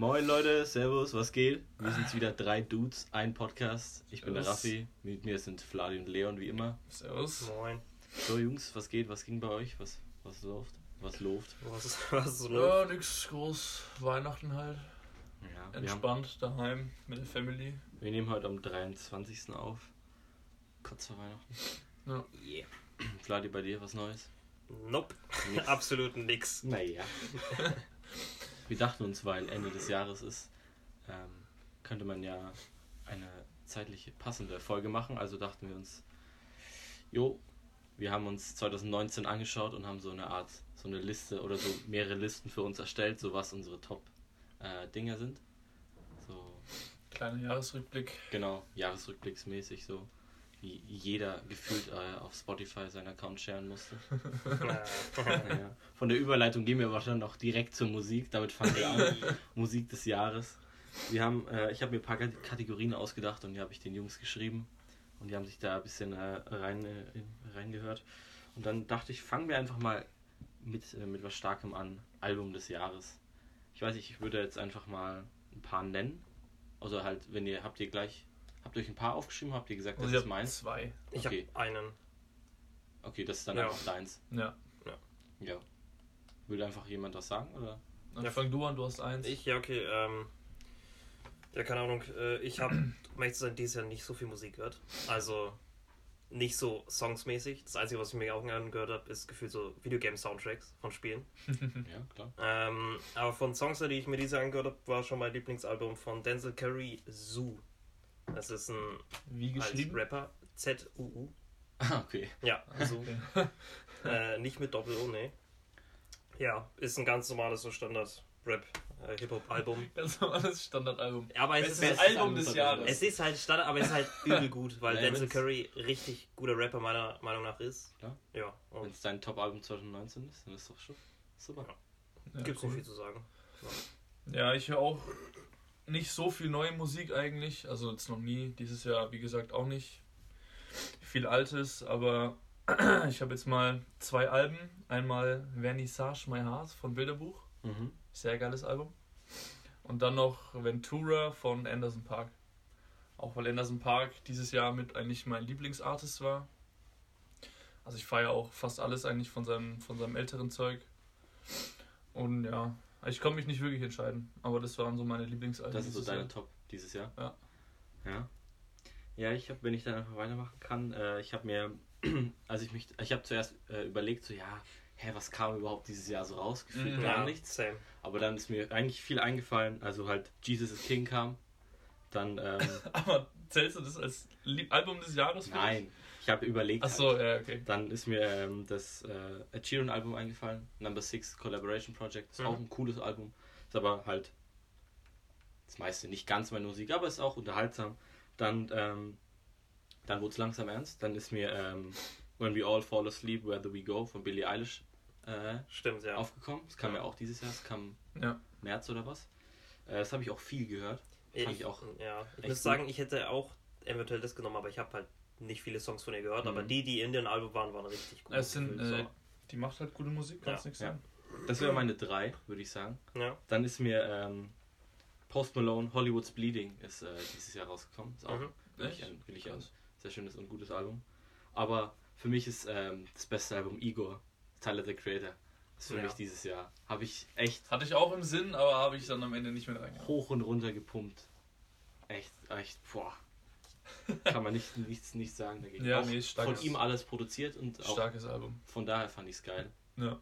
Moin Leute, Servus, was geht? Wir sind wieder drei Dudes, ein Podcast. Ich bin der Servus. Raffi, mit mir sind Fladi und Leon wie immer. Servus. Moin. So Jungs, was geht? Was ging bei euch? Was, was läuft? Was läuft? Was ist, was ist so Ja, los? nix groß. Weihnachten halt. Ja, wir, haben, Entspannt daheim mit der Family. wir nehmen heute am 23. auf. Kurz vor Weihnachten. Ja. Yeah. Fladi, bei dir was Neues? Nope. Nix. Absolut nix. Naja. wir dachten uns, weil Ende des Jahres ist, ähm, könnte man ja eine zeitliche passende Folge machen. Also dachten wir uns, jo, wir haben uns 2019 angeschaut und haben so eine Art, so eine Liste oder so mehrere Listen für uns erstellt, so was unsere Top-Dinger sind. So, Kleiner Jahresrückblick. genau, jahresrückblicksmäßig so. Wie jeder gefühlt äh, auf Spotify seinen Account sharen musste. Naja. Von der Überleitung gehen wir wahrscheinlich noch direkt zur Musik. Damit fangen wir an. Musik des Jahres. Wir haben, äh, ich habe mir ein paar Kat- Kategorien ausgedacht und die habe ich den Jungs geschrieben. Und die haben sich da ein bisschen äh, rein, äh, in- reingehört. Und dann dachte ich, fangen wir einfach mal mit, äh, mit was Starkem an. Album des Jahres. Ich weiß nicht, ich würde jetzt einfach mal ein paar nennen. Also halt, wenn ihr, habt ihr gleich, habt ihr euch ein paar aufgeschrieben, habt ihr gesagt, das Also ich ist meins? zwei. Ich Okay. habe einen. Okay, das ist dann Ja. einfach deins. Ja. Ja. Will einfach jemand was sagen, oder? Dann Ja. fang du an, du hast eins. Ich, ja, okay. Ähm, ja, keine Ahnung. Äh, ich habe, zu sein, dieses Jahr nicht so viel Musik gehört. Also nicht so songsmäßig. Das Einzige, was ich mir auch angehört habe, ist gefühlt so Videogame-Soundtracks von Spielen. Ja, klar. Ähm, aber von Songs, die ich mir dieses Jahr angehört habe, war schon mein Lieblingsalbum von Denzel Curry, Zoo. Das ist ein Wie als geschrieben? Rapper. Z-U-U. Ah, okay. Ja, Zoo. Okay. Äh, nicht mit Doppel-O, nee. Ja, ist ein ganz normales so Standard-Rap, äh, Hip-Hop-Album. Ganz normales Standardalbum. Aber es Bestes ist, Album Album des Jahres. es ist halt Standard, aber es ist halt übel gut, weil Ja, Denzel Curry richtig guter Rapper meiner Meinung nach ist. Klar. Ja, Wenn und es dein Top-Album 2019 ist, dann ist doch schon super. Ja, gibt's cool. nicht viel zu sagen. Ja, ich höre auch nicht so viel neue Musik eigentlich. Also jetzt noch nie. Dieses Jahr, wie gesagt, auch nicht. Viel Altes, aber ich habe jetzt mal zwei Alben. Einmal Vernissage My Heart von Bilderbuch. Mhm. Sehr geiles Album. Und dann noch Ventura von Anderson Park. Auch weil Anderson Park dieses Jahr mit eigentlich mein Lieblingsartist war. Also ich feiere auch fast alles eigentlich von seinem, von seinem älteren Zeug. Und ja, ich konnte mich nicht wirklich entscheiden. Aber das waren so meine Lieblingsalben. Das ist so dieses deine Jahr. Top dieses Jahr? Ja. Ja. Ja, ich habe, wenn ich dann einfach weitermachen kann, äh, ich habe mir, also ich mich, ich habe zuerst äh, überlegt, so ja, hä, was kam überhaupt dieses Jahr so raus? Gefühlt Mhm. gar Ja, nichts. same. Aber dann ist mir eigentlich viel eingefallen, also halt Jesus is King kam. Dann, ähm, Aber zählst du das als Lieb Album des Jahres? nein, ich habe überlegt. Achso, halt. ja, okay. Dann ist mir ähm, das äh, Sheeran Album eingefallen, Number Six Collaboration Project. Ist Mhm. auch ein cooles Album. Ist aber halt das meiste nicht ganz meine Musik, aber ist auch unterhaltsam. Dann, ähm, dann wurde es langsam ernst. Dann ist mir ähm, When We All Fall Asleep, Where Do We Go von Billie Eilish äh, Stimmt, ja. aufgekommen. Das kam ja. Ja. auch dieses Jahr, es kam Ja. März oder was. Äh, das habe ich auch viel gehört. fand ich auch Ja, ich muss sagen, ich hätte auch eventuell das genommen, aber ich habe halt nicht viele Songs von ihr gehört. Aber Mhm. die, die in dem Album waren, waren richtig gut. Es sind, So. äh, die macht halt gute Musik, kannst Ja, nichts ja. sagen. Das wäre meine drei, würde ich sagen. ja. Dann ist mir ähm, Post Malone, Hollywood's Bleeding ist äh, dieses Jahr rausgekommen. Ist auch Mhm. wirklich, ein, wirklich ein sehr schönes und gutes Album. Aber für mich ist ähm, das beste Album Igor, Tyler the Creator. Ist für Ja. mich dieses Jahr. Habe ich echt Hatte ich auch im Sinn, aber habe ich dann am Ende nicht mit reingenommen. hoch und runter gepumpt. Echt, echt, boah. Kann man nicht, nichts, nichts sagen dagegen. Ja, auch nee, ist stark. von ihm alles produziert und auch Starkes Album. von daher fand ich es geil. Ja.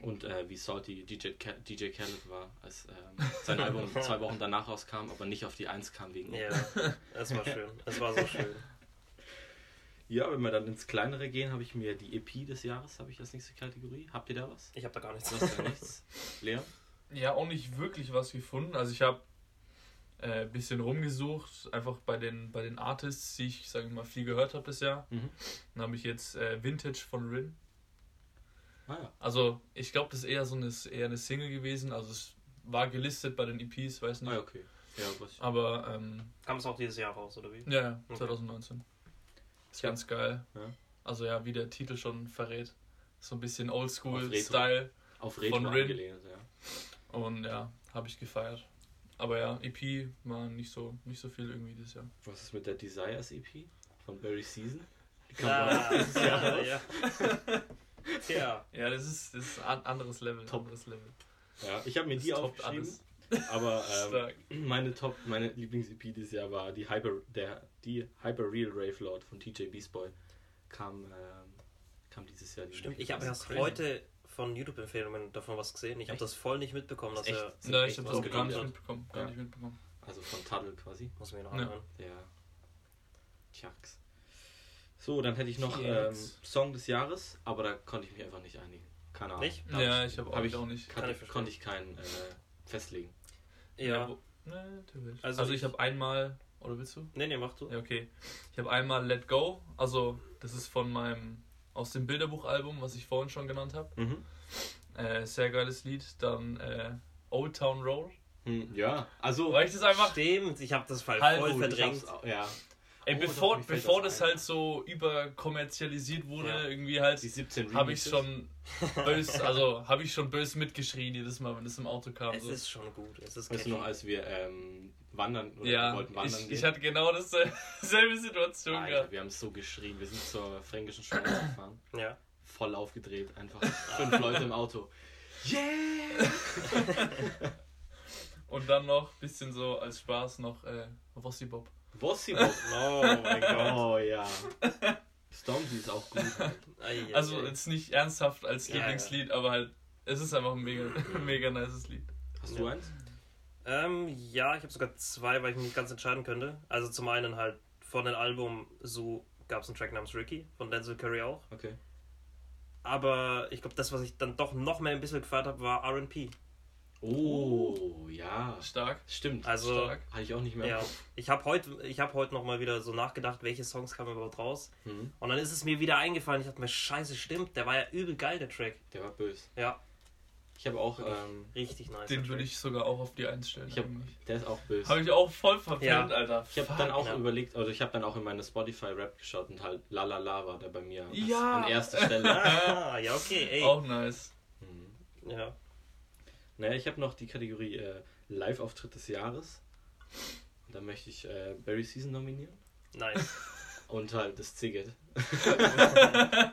Und äh, wie salty DJ, DJ Khaled war, als ähm, sein Album zwei Wochen danach rauskam, aber nicht auf die Eins kam wegen Ja, es war schön. Es war so schön. Ja, wenn wir dann ins Kleinere gehen, habe ich mir die EP des Jahres, habe ich als nächste Kategorie. Habt ihr da was? Ich habe da gar nichts. Du hast da nichts. Leon? ja, auch nicht wirklich was gefunden. Also ich habe äh, ein bisschen rumgesucht, einfach bei den, bei den Artists, die ich, sage ich mal, viel gehört habe das Jahr. Mhm. Dann habe ich jetzt äh, Vintage von Rin. Ah ja. Also ich glaube, das ist eher so eine, eher eine Single gewesen. Also es war gelistet bei den EPs, weiß nicht. Ah, ja, okay. Ja, was Aber ähm, Kam es auch dieses Jahr raus, oder wie? ja, ja, Okay. 2019. Ist Ja. ganz geil. Ja. Also ja, wie der Titel schon verrät. So ein bisschen Auf Retro. Oldschool-Style. auf Retro Von Rin. ja. Und ja, habe ich gefeiert. Aber ja, EP war nicht so, nicht so viel irgendwie dieses Jahr. Was ist mit der Desires EP von Barry Season? Die kam Ah, dieses Jahr ja, ja. Ja, das ist, das ist ein anderes Level. Top. Anderes Level. Ja, ich habe mir Das die aufgeschrieben. Aber ähm, meine Top, meine Lieblings-EP dieses Jahr war die Hyper, der, die Hyper Real Rave Lord von TJ Beast Boy. Kam, ähm, kam dieses Jahr. Die Stimmt, ich habe Das erst heute von YouTube-Empfehlungen davon was gesehen. Ich habe das voll nicht mitbekommen, dass Echt? er. Nein, ich habe das gar nicht mitbekommen. Gar Ja. nicht mitbekommen. Also von Tuddle quasi. Muss mir noch Ja. anhören. Der Tjax. So, dann hätte ich noch ähm. Song des Jahres, aber da konnte ich mich einfach nicht einigen. Keine Ahnung. Nicht? Da Ja, ich habe hab auch, auch nicht. Kann Kann ich konnte ich keinen äh, festlegen. Ja. wo- Ne, natürlich. Also Also, ich ich- habe einmal. Oder willst du? Nee, nee, mach du. Ja, okay. Ich habe einmal Let Go. Also, das ist von meinem. Aus dem Bilderbuchalbum, was ich vorhin schon genannt habe. Mhm. Äh, sehr geiles Lied. Dann äh, Old Town Road. Hm, ja, also. Weil ich das einfach. Stimmt, ich habe das voll ich verdrängt. ja, Ey, Oh, bevor, doch, bevor das das, ein. halt so überkommerzialisiert wurde, Ja. irgendwie halt, die 17 habe ich schon bös, also habe ich schon bös mitgeschrien jedes Mal, wenn es im Auto kam. Es So. ist schon gut. Es ist Weißt du noch, als wir ähm, wandern oder wir ja, wollten wandern ich, gehen? ich hatte genau dasselbe selbe Situation Alter, gehabt. wir haben so geschrien. Wir sind zur fränkischen Schule gefahren. Ja. Voll aufgedreht. Einfach fünf Leute im Auto. Yeah! Und dann noch ein bisschen so als Spaß noch äh, Wossi Bob. Wossi Bob. Oh mein Gott. Oh ja. Stormzy ist auch gut. Also jetzt nicht ernsthaft als Ja, Lieblingslied, aber halt, es ist einfach ein mega, mega nices Lied. Hast du Ja. eins? Ähm, ja, ich habe sogar zwei, weil ich mich nicht ganz entscheiden könnte. Also zum einen halt von dem Album So gab es einen Track namens Ricky, von Denzel Curry auch. Okay. Aber ich glaube, das, was ich dann doch noch mehr ein bisschen gefeiert habe, war RP. Oh, ja. Stark. Stimmt. Also, Stark. Hatte ich auch nicht mehr. ja, ich habe heute ich hab heute nochmal wieder so nachgedacht, welche Songs kamen überhaupt raus. Mhm. Und dann ist es mir wieder eingefallen. Ich dachte mir, scheiße, stimmt, der war ja übel geil, der Track. Der war böse. Ja, Ich habe auch, ähm, richtig nice. Den der würde ich sogar auch auf die Eins stellen. ich hab, der ist auch böse. Hab ich auch voll verpennt, Ja. Alter. Ich habe dann auch ja. überlegt, also ich habe dann auch in meine Spotify-Rap geschaut und halt La La La war da bei mir Ja. an erster Stelle. Ah, ja, okay, ey. Auch nice. Mhm. Ja. Naja, ich habe noch die Kategorie äh, Live-Auftritt des Jahres. Und da möchte ich äh, Barry Season nominieren. Nice. Und halt das Ziget.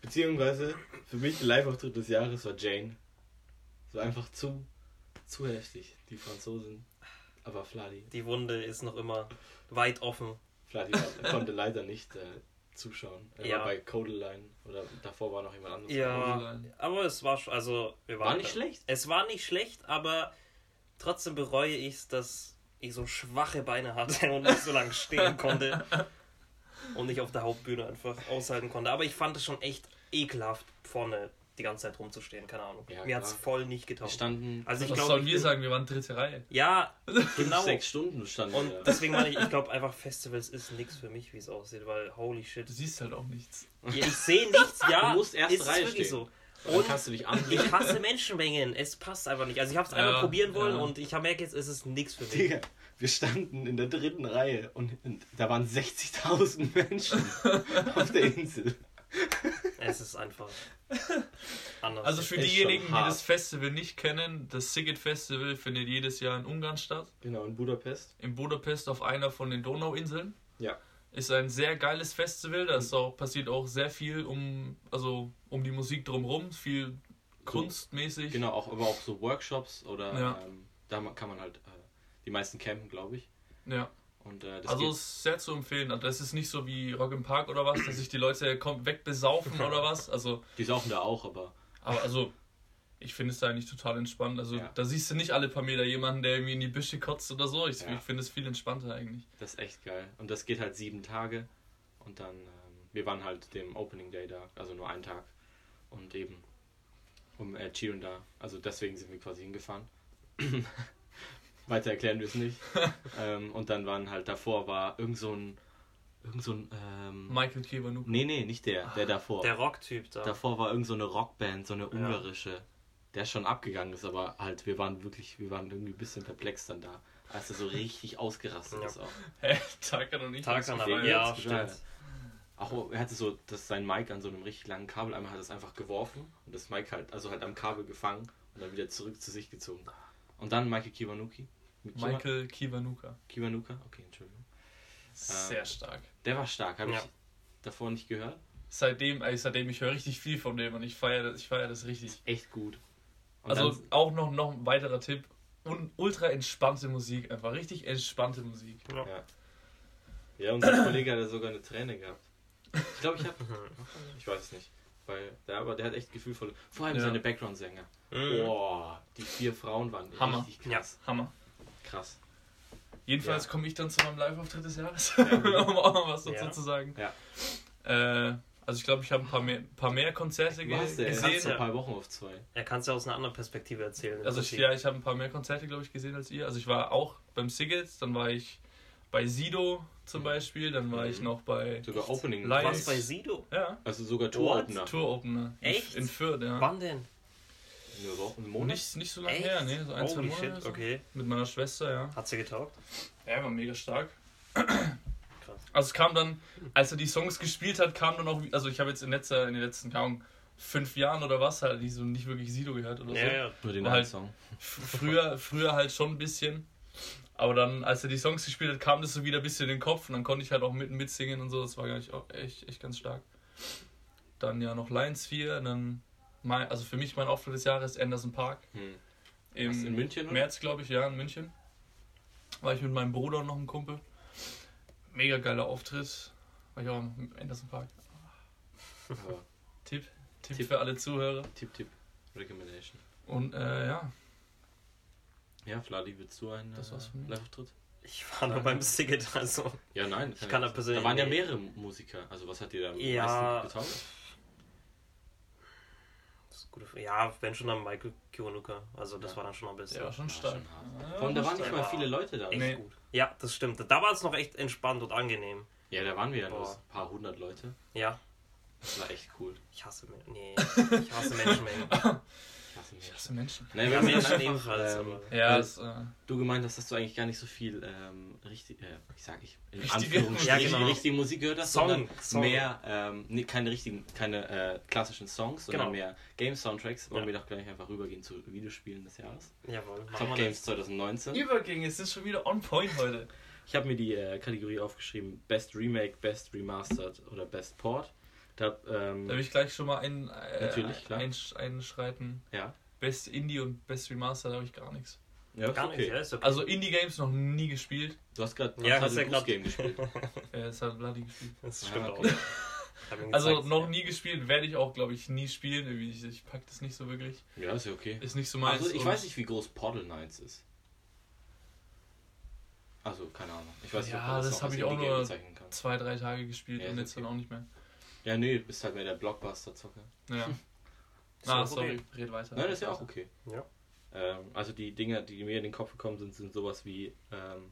Beziehungsweise für mich Live-Auftritt des Jahres war Jane. So einfach zu, zu heftig. Die Franzosen. Aber Fladi. Die Wunde ist noch immer weit offen. Fladi konnte leider nicht äh, zuschauen. Er Ja. war bei Codeline oder davor war noch jemand anderes. Ja, aber es war sch- also wir waren War nicht schlecht. Es war nicht schlecht, aber trotzdem bereue ich es, dass ich so schwache Beine hatte und nicht so lange stehen konnte und nicht auf der Hauptbühne einfach aushalten konnte. Aber ich fand es schon echt ekelhaft, vorne die ganze Zeit rumzustehen, keine Ahnung. Ja, Mir hat es voll nicht Wir getaugt. standen Also ich Was glaube, sollen wir sagen? Wir waren dritte Reihe. Ja, genau. sechs Stunden standen Und wir. deswegen meine ich, ich glaube einfach Festivals ist nichts für mich, wie es aussieht, weil holy shit. Du siehst halt auch nichts. Ja, ich sehe nichts, ja. Du musst erste ist Reihe wirklich stehen. so. Und kannst du dich an. ich hasse Menschenmengen. Es passt einfach nicht. Also ich habe es einmal Ja, probieren wollen ja. und ich merke jetzt, es ist nichts für mich. Digga, wir standen in der dritten Reihe und, und da waren 60.000 Menschen auf der Insel. Es ist einfach anders. Also für diejenigen, die das Festival nicht kennen, das Siget Festival findet jedes Jahr in Ungarn statt. Genau, in Budapest. In Budapest auf einer von den Donauinseln. Ja. Ist ein sehr geiles Festival. Da ist auch, passiert auch sehr viel um, also um die Musik drumherum. Viel kunstmäßig. Genau, auch, aber auch so Workshops oder Ja. ähm, da kann man halt, äh, die meisten campen, glaube ich. Ja. Und äh, Also geht, ist sehr zu empfehlen. Also Das ist nicht so wie Rock im Park oder was, dass sich die Leute wegbesaufen oder was. Also, die saufen da auch, aber aber also, ich finde es da eigentlich total entspannt. Also Ja. da siehst du nicht alle paar Meter jemanden, der irgendwie in die Büsche kotzt oder so. Ich, Ja. ich finde es viel entspannter eigentlich. das ist echt geil. Und das geht halt sieben Tage. Und dann, ähm, wir waren halt dem Opening Day da, also nur einen Tag. Und eben um äh, Chiron da. Also deswegen sind wir quasi hingefahren. Weiter erklären wir es nicht. ähm, und dann waren halt davor war irgend so ein, irgend so ein, ähm, Michael Kevanuk. nee, nee, nicht der, der davor. der Rocktyp da. Davor war irgend so eine Rockband, so eine ungarische, der schon abgegangen ist, aber halt, wir waren wirklich, wir waren irgendwie ein bisschen perplex dann da, als er so richtig ausgerastet Ja. ist auch. Hä? Tarkan und ich. Tarkan, aber ja, Jetzt stimmt. Auch er hatte so das, sein Mic an so einem richtig langen Kabel, einmal hat er es einfach geworfen und das Mic halt, also halt am Kabel gefangen und dann wieder zurück zu sich gezogen. Und dann Michael Kiwanuki. Michael Kiwanuka. Kiwanuka, okay, Entschuldigung. Sehr stark. Der war stark, habe Ja. ich davor nicht gehört. Seitdem, ey, seitdem ich höre richtig viel von dem und ich feiere das, ich feier das richtig. Echt gut. Und Also auch noch, noch ein weiterer Tipp. Un ultra entspannte Musik, einfach richtig entspannte Musik. Ja. ja. ja, unser Kollege hat ja sogar eine Träne gehabt. Ich glaube, ich habe. Ich weiß es nicht. Weil der, aber der hat echt gefühlvolle. Vor allem Ja. seine Background-Sänger. Mhm. Boah, die vier Frauen waren Hammer. richtig krass. Hammer. Krass. Jedenfalls Ja. komme ich dann zu meinem Live-Auftritt des Jahres, Ja. um auch noch was dazu Ja. zu sagen. Ja. Äh, also ich glaube, ich habe ein paar mehr, paar mehr Konzerte Du ge hast ja erst gesehen. vor ein paar Wochen auf zwei. Er kann es ja aus einer anderen Perspektive erzählen. Also ich, ja, ich habe ein paar mehr Konzerte, glaube ich, gesehen als ihr. Also ich war auch beim Siggets, dann war ich bei Sido zum Beispiel, dann war ich noch bei Sogar Opening. Live. Was bei Sido? ja, Also sogar What? Tour-Opener. Tour-Opener. In- Echt? In Fürth, ja. Wann denn? Eine Woche, einen Monat? Nicht, nicht so lange Echt? her, ne? So ein, zwei Monate. shit, so. okay. Mit meiner Schwester, ja. Hat sie getaugt? Ja, war mega stark. Krass. Also es kam dann, als er die Songs gespielt hat, kam dann auch, also ich habe jetzt in, letzter, in den letzten kaum fünf Jahren oder was halt die so nicht wirklich Sido gehört oder so. Ja, ja. Nur den War halt- Song. Früher, früher halt schon ein bisschen. Aber dann, als er die Songs gespielt hat, kam das so wieder ein bisschen in den Kopf und dann konnte ich halt auch mit, mitsingen und so. Das war gar nicht auch echt, echt ganz stark. Dann ja noch Lions 4, dann mein, also für mich mein Auftritt des Jahres Anderson Park. Hm. Im in München, oder? März, glaube ich, ja, in München. War ich mit meinem Bruder und noch einem Kumpel. Mega geiler Auftritt. War ich auch im Anderson Park. Tipp, Tipp, Tipp. für alle Zuhörer. Tipp, Tipp. Recommendation. Und äh, ja, Ja, Fladi, willst du einen Das war's von äh. Live-Auftritt? Ich war nur beim Siget, also. Ja, nein. Ich kann da persönlich Da waren ja mehrere Musiker. Also, was hat dir da am Ja. meisten getaugt? Das ist gut. Ja, wenn schon dann Michael Kiwanuka. Also das Ja. war dann schon am besten. schon Ja, stark. schon hart. Ja, Vor allem, da war waren nicht stark. mal viele Leute da. Echt Nee. gut. Ja, das stimmt. Da war es noch echt entspannt und angenehm. Ja, da waren wir ja nur ein paar hundert Leute. Ja. Das war echt cool. Ich hasse Nee, ich hasse Menschenmengen. Ich hasse mich. Ich hasse Menschen. Nein, Ja, wenn man Menschen dann ebenfalls. ähm, Ja, es, äh, du gemeint hast, dass du eigentlich gar nicht so viel ähm, richtig, äh, wie sag ich, in Richtige. Ja, genau. richtige Musik gehört hast, Song, sondern Song. mehr, ähm, nee, keine richtigen, keine äh, klassischen Songs, sondern Genau. mehr Game-Soundtracks. Wollen Ja. wir doch gleich einfach rübergehen zu Videospielen des Jahres. Jawohl. machen Top wir Games 2019. Übergänge sind schon wieder on point heute. Ich habe mir die äh, Kategorie aufgeschrieben: Best Remake, Best Remastered oder Best Port. Da, ähm, Da will ich gleich schon mal ein, äh, Natürlich, klar. einsch- einschreiten. ja. Best Indie und Best Remaster, da habe ich gar nichts. Ja, das. Gar okay. nicht, ja, ist okay. Also Indie-Games noch nie gespielt. Du hast gerade Ja, ja, hast ja Game gespielt. Äh, es hat Bloody gespielt. das Ah, stimmt okay. auch. Also gezeigt. noch nie gespielt, werde ich auch, glaube ich, nie spielen. Ich, ich pack das nicht so wirklich. Ja, ist ja okay. Ist nicht so meins. Also, ich weiß nicht, wie groß Portal Knights ist. Also, keine Ahnung. Ich weiß nicht, Ja, ob man das noch hab als ich auch nur- zwei, drei Tage gespielt Ja, und jetzt okay. dann auch nicht mehr. Ja, nee, bist halt mehr der Blockbuster-Zocker. Ja. Ah, sorry, okay. red weiter. Nein, das ist ja auch okay. Ja. Ähm, also, die Dinge, die mir in den Kopf gekommen sind, sind sowas wie ähm,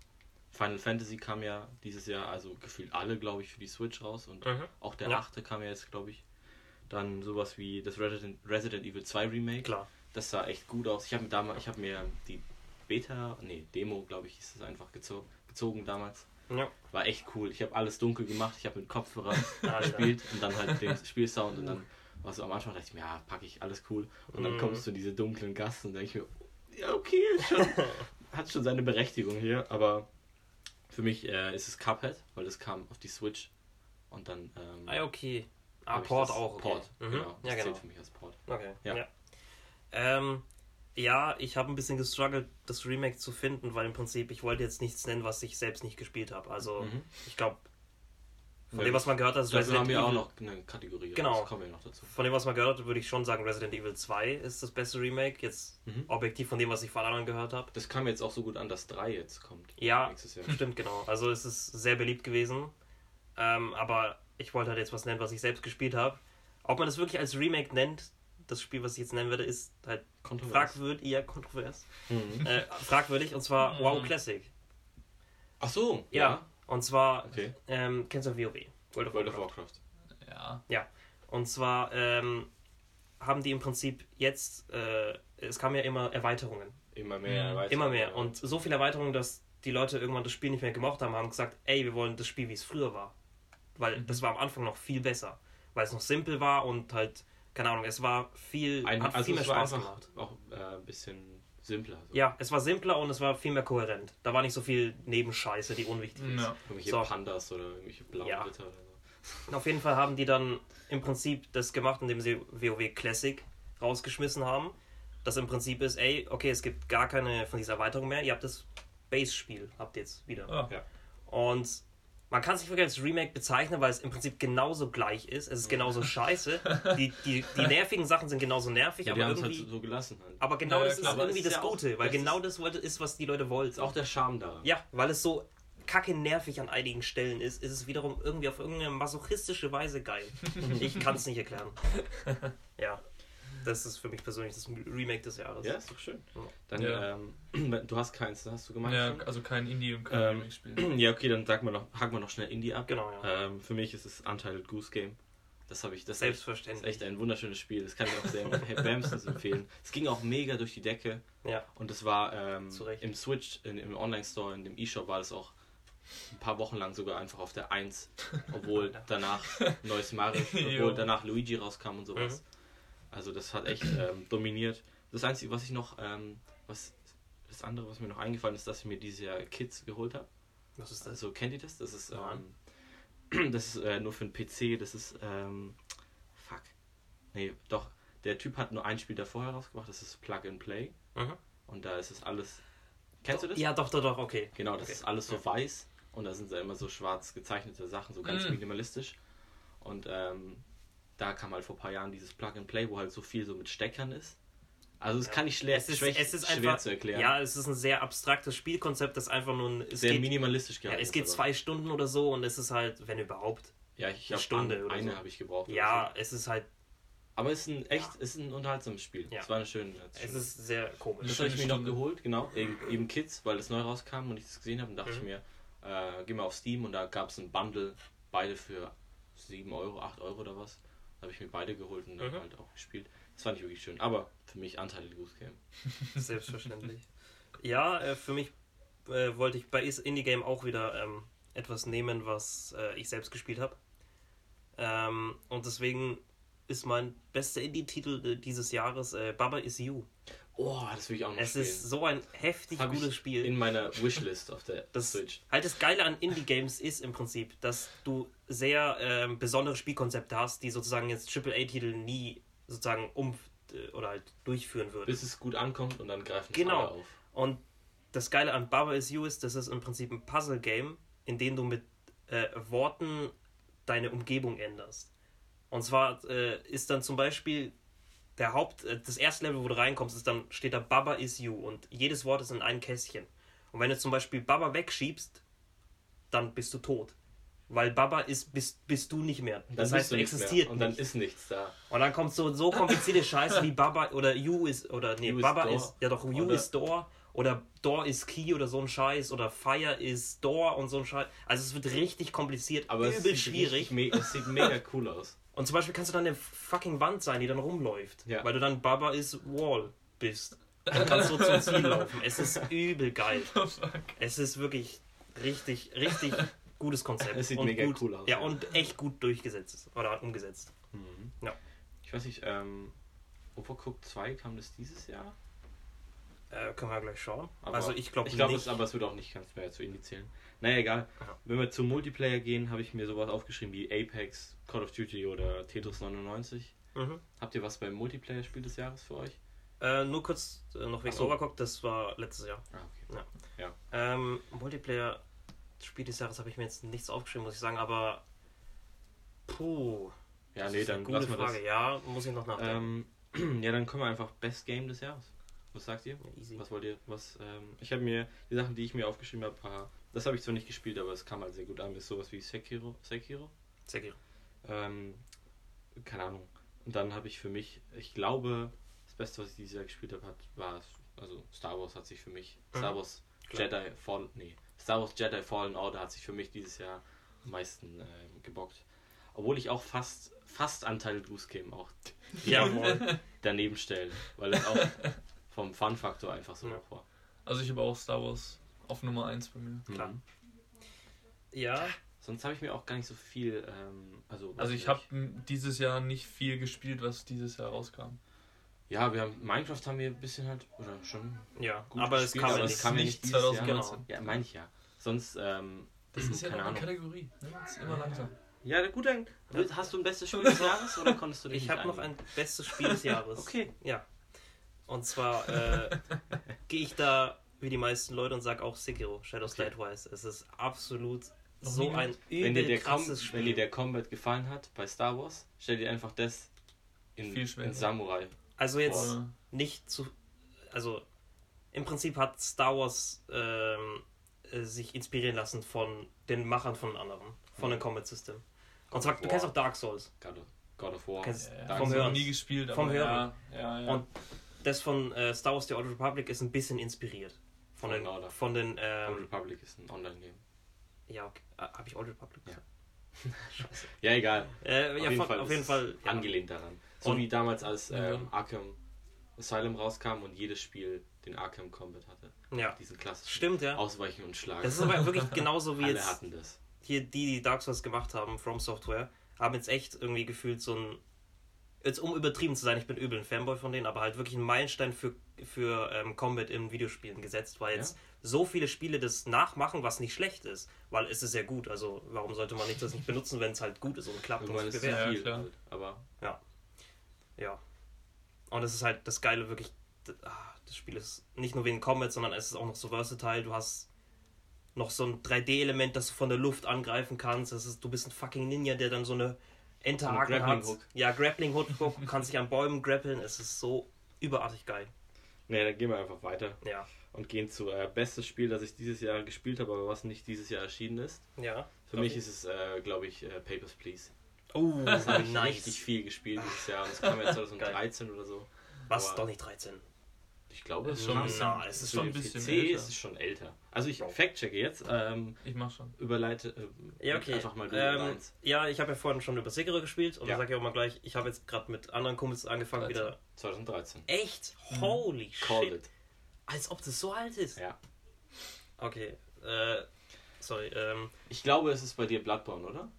Final Fantasy kam ja dieses Jahr, also gefühlt alle, glaube ich, für die Switch raus und Mhm. auch der Ja. achte kam ja jetzt, glaube ich. Dann sowas wie das Resident, Resident Evil 2 Remake. Klar. Das sah echt gut aus. Ich habe mir, damals- ich hab mir die Beta, nee, Demo, glaube ich, ist es einfach gezo gezogen damals. Ja. War echt cool. Ich habe alles dunkel gemacht. Ich habe mit Kopfhörer Alter. gespielt und dann halt den Spielsound und dann war so am Anfang dachte ich mir, ja, packe ich alles cool. Und dann Mhm. kommst du in diese dunklen Gassen und denke ich mir, ja, okay, schon, hat schon seine Berechtigung hier, aber für mich äh, ist es Cuphead, weil das kam auf die Switch und dann ähm, Ah, okay. Ah, Port das- auch. Okay. Port, Mhm. genau. Das Ja, genau. zählt für mich als Port. Okay. Ja. Ja. Ähm, ja, ich habe ein bisschen gestruggelt, das Remake zu finden, weil im Prinzip ich wollte jetzt nichts nennen, was ich selbst nicht gespielt habe. Also Mhm. ich glaube, von dem, was man gehört hat, ist Resident haben wir auch Evil. noch eine Kategorie. Genau. Das kommen wir noch dazu. Von dem, was man gehört hat, würde ich schon sagen, Resident Evil 2 ist das beste Remake. Jetzt Mhm. objektiv von dem, was ich von anderen gehört habe. Das kam jetzt auch so gut an, dass 3 jetzt kommt. Ja, stimmt, genau. Also es ist sehr beliebt gewesen. Ähm, aber ich wollte halt jetzt was nennen, was ich selbst gespielt habe. Ob man das wirklich als Remake nennt, das Spiel, was ich jetzt nennen werde, ist halt Kontrovers. fragwürdig, eher kontrovers. Mhm. Äh, fragwürdig, und zwar Mhm. WoW Classic. Ach so, Ja. Und zwar, Okay. ähm, kennst du WoW? World of World of Warcraft. Warcraft. Ja. Und zwar ähm, haben die im Prinzip jetzt, äh, es kamen ja immer Erweiterungen. Immer mehr. Mhm. weiter. Immer mehr. Und so viele Erweiterungen, dass die Leute irgendwann das Spiel nicht mehr gemocht haben, haben gesagt, ey, wir wollen das Spiel, wie es früher war. Weil Mhm. das war am Anfang noch viel besser. Weil es noch simpel war und halt, keine Ahnung, es war viel, Ein, hat also viel mehr es war Spaß gemacht. auch äh, ein bisschen simpler. So. Ja, es war simpler und es war viel mehr kohärent. Da war nicht so viel Nebenscheiße, die unwichtig ist. Ja. Irgendwelche So. Pandas oder irgendwelche blauen Ja. Ritter oder so. Und Auf jeden Fall haben die dann im Prinzip das gemacht, indem sie WoW Classic rausgeschmissen haben. Das im Prinzip ist, ey, okay, es gibt gar keine von dieser Erweiterung mehr. Ihr habt das Base-Spiel, habt ihr jetzt wieder. Ah, Ja. Und man kann es nicht wirklich als Remake bezeichnen, weil es im Prinzip genauso gleich ist. Es ist genauso scheiße. Die, die, die nervigen Sachen sind genauso nervig, Ja, die aber haben es halt irgendwie. so, so gelassen. Halt. Aber genau Ja, ja, das klar, ist irgendwie das ja auch- Gute, weil das genau das wollte- ist, was die Leute wollten. ist auch der Charme da. Ja, weil es so kacke nervig an einigen Stellen ist, ist es wiederum irgendwie auf irgendeine masochistische Weise geil. Ich kann es nicht erklären. Ja, das ist für mich persönlich das Remake des Jahres. Ja, ist doch schön. Ja. Dann, Ja. ähm, du hast keins, hast du gemeint? ja, schon? also kein Indie und kein Ähm, Remake-Spiel. Ja, okay, dann sag mal noch, haken wir noch schnell Indie ab. Genau, ja. Ähm, für mich ist es Untitled Goose Game. Das habe ich, das hab ich- das ist Selbstverständlich. echt ein wunderschönes Spiel. Das kann ich auch sehr wärmstens empfehlen. Es ging auch mega durch die Decke Ja. und es war ähm, im Switch, in, im Online-Store, in dem E-Shop war das auch ein paar Wochen lang sogar einfach auf der 1, obwohl danach neues Mario, obwohl danach Luigi rauskam und sowas. Mhm. Also das hat echt ähm, dominiert. Das Einzige, was ich noch, ähm, was das andere, was mir noch eingefallen ist, dass ich mir dieses Jahr Kids geholt habe. Was ist das? Also kennt ihr das? Das ist, ähm, das ist äh, nur für den PC. Das ist, ähm, fuck. Nee, doch. Der Typ hat nur ein Spiel davor herausgebracht. Das ist Plug and Play. Mhm. Und da ist es alles. Kennst du das? Ja, doch, doch, doch, okay. Genau, das Okay. ist alles so weiß. Und da sind da immer so schwarz gezeichnete Sachen, so ganz Mhm. minimalistisch. Und ähm, da kam halt vor ein paar Jahren dieses Plug and Play, wo halt so viel so mit Steckern ist. Also es Ja. kann ich schwer, Es ist, schwer, es ist schwer einfach, zu erklären. Ja, es ist ein sehr abstraktes Spielkonzept, das einfach nur ein. Es Sehr geht, minimalistisch ja, gehalten. es geht aber- zwei Stunden oder so und es ist halt, wenn überhaupt. Ja, ich eine habe Stunde eine, oder eine so. habe ich gebraucht. Ja, es ist halt, Aber es ist ein echt, es ist ein unterhaltsames Spiel. Ja. Es war eine schöne. es ist sehr komisch. das habe ich mir noch geholt, genau, eben, Kids, weil das neu rauskam und ich das gesehen habe und dachte Mhm. ich mir, äh, geh mal auf Steam und da gab es ein Bundle, beide für 7 Euro, 8 Euro oder was. Habe ich mir beide geholt und dann Mhm. halt auch gespielt. Das fand ich wirklich schön. Aber für mich Anteil Goose Game. Selbstverständlich. ja, äh, für mich äh, wollte ich bei Indie Game auch wieder ähm, etwas nehmen, was äh, ich selbst gespielt habe. Ähm, und deswegen ist mein bester Indie-Titel äh, dieses Jahres äh, Baba Is You. Oh, das will ich auch noch Es spielen. ist so ein heftig Hab gutes Spiel. In meiner Wishlist auf der Das, Switch. halt das Geile an Indie-Games ist im Prinzip, dass du sehr ähm, besondere Spielkonzepte hast, die sozusagen jetzt AAA-Titel nie sozusagen um äh, oder halt durchführen würden. Bis es gut ankommt und dann greifen es Genau. alle auf. Und das Geile an Baba is You ist, das ist im Prinzip ein Puzzle-Game, in dem du mit äh, Worten deine Umgebung änderst. Und zwar äh, ist dann zum Beispiel der Haupt, äh, das erste Level, wo du reinkommst, ist dann, steht da Baba is you und jedes Wort ist in einem Kästchen. Und wenn du zum Beispiel Baba wegschiebst, dann bist du tot. Weil Baba ist, bist, bist du nicht mehr. Das heißt, du nichts mehr. existiert Und dann nicht. ist nichts da. Und dann kommt so, so komplizierte Scheiße wie Baba oder You ist, oder nee, You is Baba ist, ja doch, You Oder- is Door oder Door is Key oder so ein Scheiß oder Fire is Door und so ein Scheiß. Also es wird richtig kompliziert, Aber es, übel sieht schwierig. richtig es sieht mega cool aus. Und zum Beispiel kannst du dann eine fucking Wand sein, die dann rumläuft, Ja. weil du dann Baba is Wall bist. Dann kannst du zum Ziel laufen. Es ist übel geil. Oh. Es ist wirklich richtig, richtig gutes Konzept. Es sieht und mega gut, cool aus, Ja, und echt gut durchgesetzt oder umgesetzt. Mhm. Ja. Ich weiß nicht, ähm, Overcooked 2 kam das dieses Jahr? Äh, können wir gleich schauen. Aber also ich glaube Ich glaube, nicht. es, aber es wird auch nicht ganz mehr zu Indie zählen. Naja, egal. Ja. Wenn wir zum Multiplayer gehen, habe ich mir sowas aufgeschrieben wie Apex, Call of Duty oder Tetris 99. Mhm. Habt ihr was beim Multiplayer-Spiel des Jahres für euch? Äh, nur kurz äh, noch wegen so. Overcooked, das war letztes Jahr. Ah, okay. Ähm, Multiplayer Spiel des Jahres habe ich mir jetzt nichts aufgeschrieben, muss ich sagen, aber puh. Ja, das nee, ist eine dann gute lassen wir Frage. Ja, muss ich noch das. nachdenken. Ähm, ja, dann kommen wir einfach Best Game des Jahres. Was sagt ihr? Ja, easy. Was wollt ihr? Was? Ähm, ich habe mir die Sachen, die ich mir aufgeschrieben habe, paar- das habe ich zwar nicht gespielt, aber es kam halt sehr gut an. Ist sowas wie Sekiro. Sekiro? Sekiro. Ähm, keine Ahnung. Und dann habe ich für mich, ich glaube, das Beste, was ich dieses Jahr gespielt habe, hat, war also Star Wars hat sich für mich, Mhm. Star Wars Klar. Jedi Fallen, nee, Star Wars Jedi Fallen Order hat sich für mich dieses Jahr am meisten ähm, gebockt. Obwohl ich auch fast, fast Anteil Goose Game auch Jawohl. daneben stelle, weil es auch vom Fun-Faktor einfach so Ja. war. Also ich habe auch Star Wars auf Nummer 1 bei mir. Klar. Mhm. ja, Sonst habe ich mir auch gar nicht so viel, ähm, also... Also ich habe dieses Jahr nicht viel gespielt, was dieses Jahr rauskam. Ja, wir haben Minecraft haben wir ein bisschen halt oder schon Ja, gut aber es gespielt, kam aber es nicht. kam ja nicht nicht dieses Jahr. 2019. Ja, meine ich ja. Sonst ähm, Das ist ja keine eine. Kategorie. Ne? Das ist immer langsam. Ja, gut, dann hast du ein bestes Spiel des Jahres oder konntest du dich Ich habe noch ein bestes Spiel des Jahres. Okay. Ja. Und zwar äh, gehe ich da wie die meisten Leute und sage auch Sekiro, Shadows Okay. Die Twice. Es ist absolut Noch so ein. Wenn dir, übel der Com krasses wenn dir Spiel. der Combat gefallen hat bei Star Wars, stell dir einfach das in, in Samurai. Also jetzt Boah. nicht zu. Also im Prinzip hat Star Wars ähm, äh, sich inspirieren lassen von den Machern von anderen, von dem Combat System. Und zwar, du kennst auch Dark Souls. God of, God of War. Kennst- Ja, Dark vom. Hören. nie gespielt, Vom aber Hören. ja, ja, ja. Und das von äh, Star Wars The Old Republic ist ein bisschen inspiriert. Von Von den, Order. von den Old ähm, Republic ist ein Online-Game. ja, okay. äh, habe ich Old Republic Ja. gesagt? Scheiße. Ja, egal. Äh, Auf ja, jeden Fall auf jeden Fall. Ja. Angelehnt daran. So Und- wie damals, als Ja. ähm, Arkham Asylum rauskam und jedes Spiel den Arkham Combat hatte. Ja. Diesen klassischen Stimmt, ja. Ausweichen und Schlagen. Das ist aber wirklich genauso wie Alle jetzt hatten das. hier die, die Dark Souls gemacht haben, From Software, haben jetzt echt irgendwie gefühlt so ein. Jetzt um übertrieben zu sein, ich bin übel ein Fanboy von denen, aber halt wirklich einen Meilenstein für, für ähm, Combat in Videospielen gesetzt, weil jetzt so viele Spiele das nachmachen, was nicht schlecht ist, weil es ist ja gut. Also warum sollte man nicht das nicht benutzen, wenn es halt gut ist und klappt und Irgendwann sich bewährt? Ja, viel. klar. Aber Ja. Und es ist halt das Geile, wirklich. ah, Das Spiel ist nicht nur wegen Combat, sondern es ist auch noch so versatile. Du hast noch so ein 3D-Element, das du von der Luft angreifen kannst. Das ist, du bist ein fucking Ninja, der dann so eine Enterhaken hat. Ja, Grappling Hook, du kannst dich an Bäumen grappeln. Es ist so überartig geil. ne, dann gehen wir einfach weiter Ja. und gehen zu äh, bestes Spiel, das ich dieses Jahr gespielt habe, aber was nicht dieses Jahr erschienen ist. Ja. Für mich ist es, äh, glaube ich, äh, Papers, Please. Oh, Das habe ich nice. richtig viel gespielt dieses Jahr. Das kam ja 2013 oder so. Was? Aber- Doch nicht 13. Ich glaube, Ist es schon Na, es ist schon ein bisschen PC älter. ist es schon älter. Also ich fact-checke jetzt, ähm, Ich mach schon. überleite äh, Ja, okay. einfach mal du ähm, ja, ich habe ja vorhin schon über Sekiro gespielt und Ja. da sage ich auch mal gleich, ich habe jetzt gerade mit anderen Kumpels angefangen 13. wieder. 2013. Echt? Holy Called shit. it. Als ob das so alt ist. Ja. Okay. Äh, sorry. Ähm, Ich glaube, es ist bei dir Bloodborne, oder?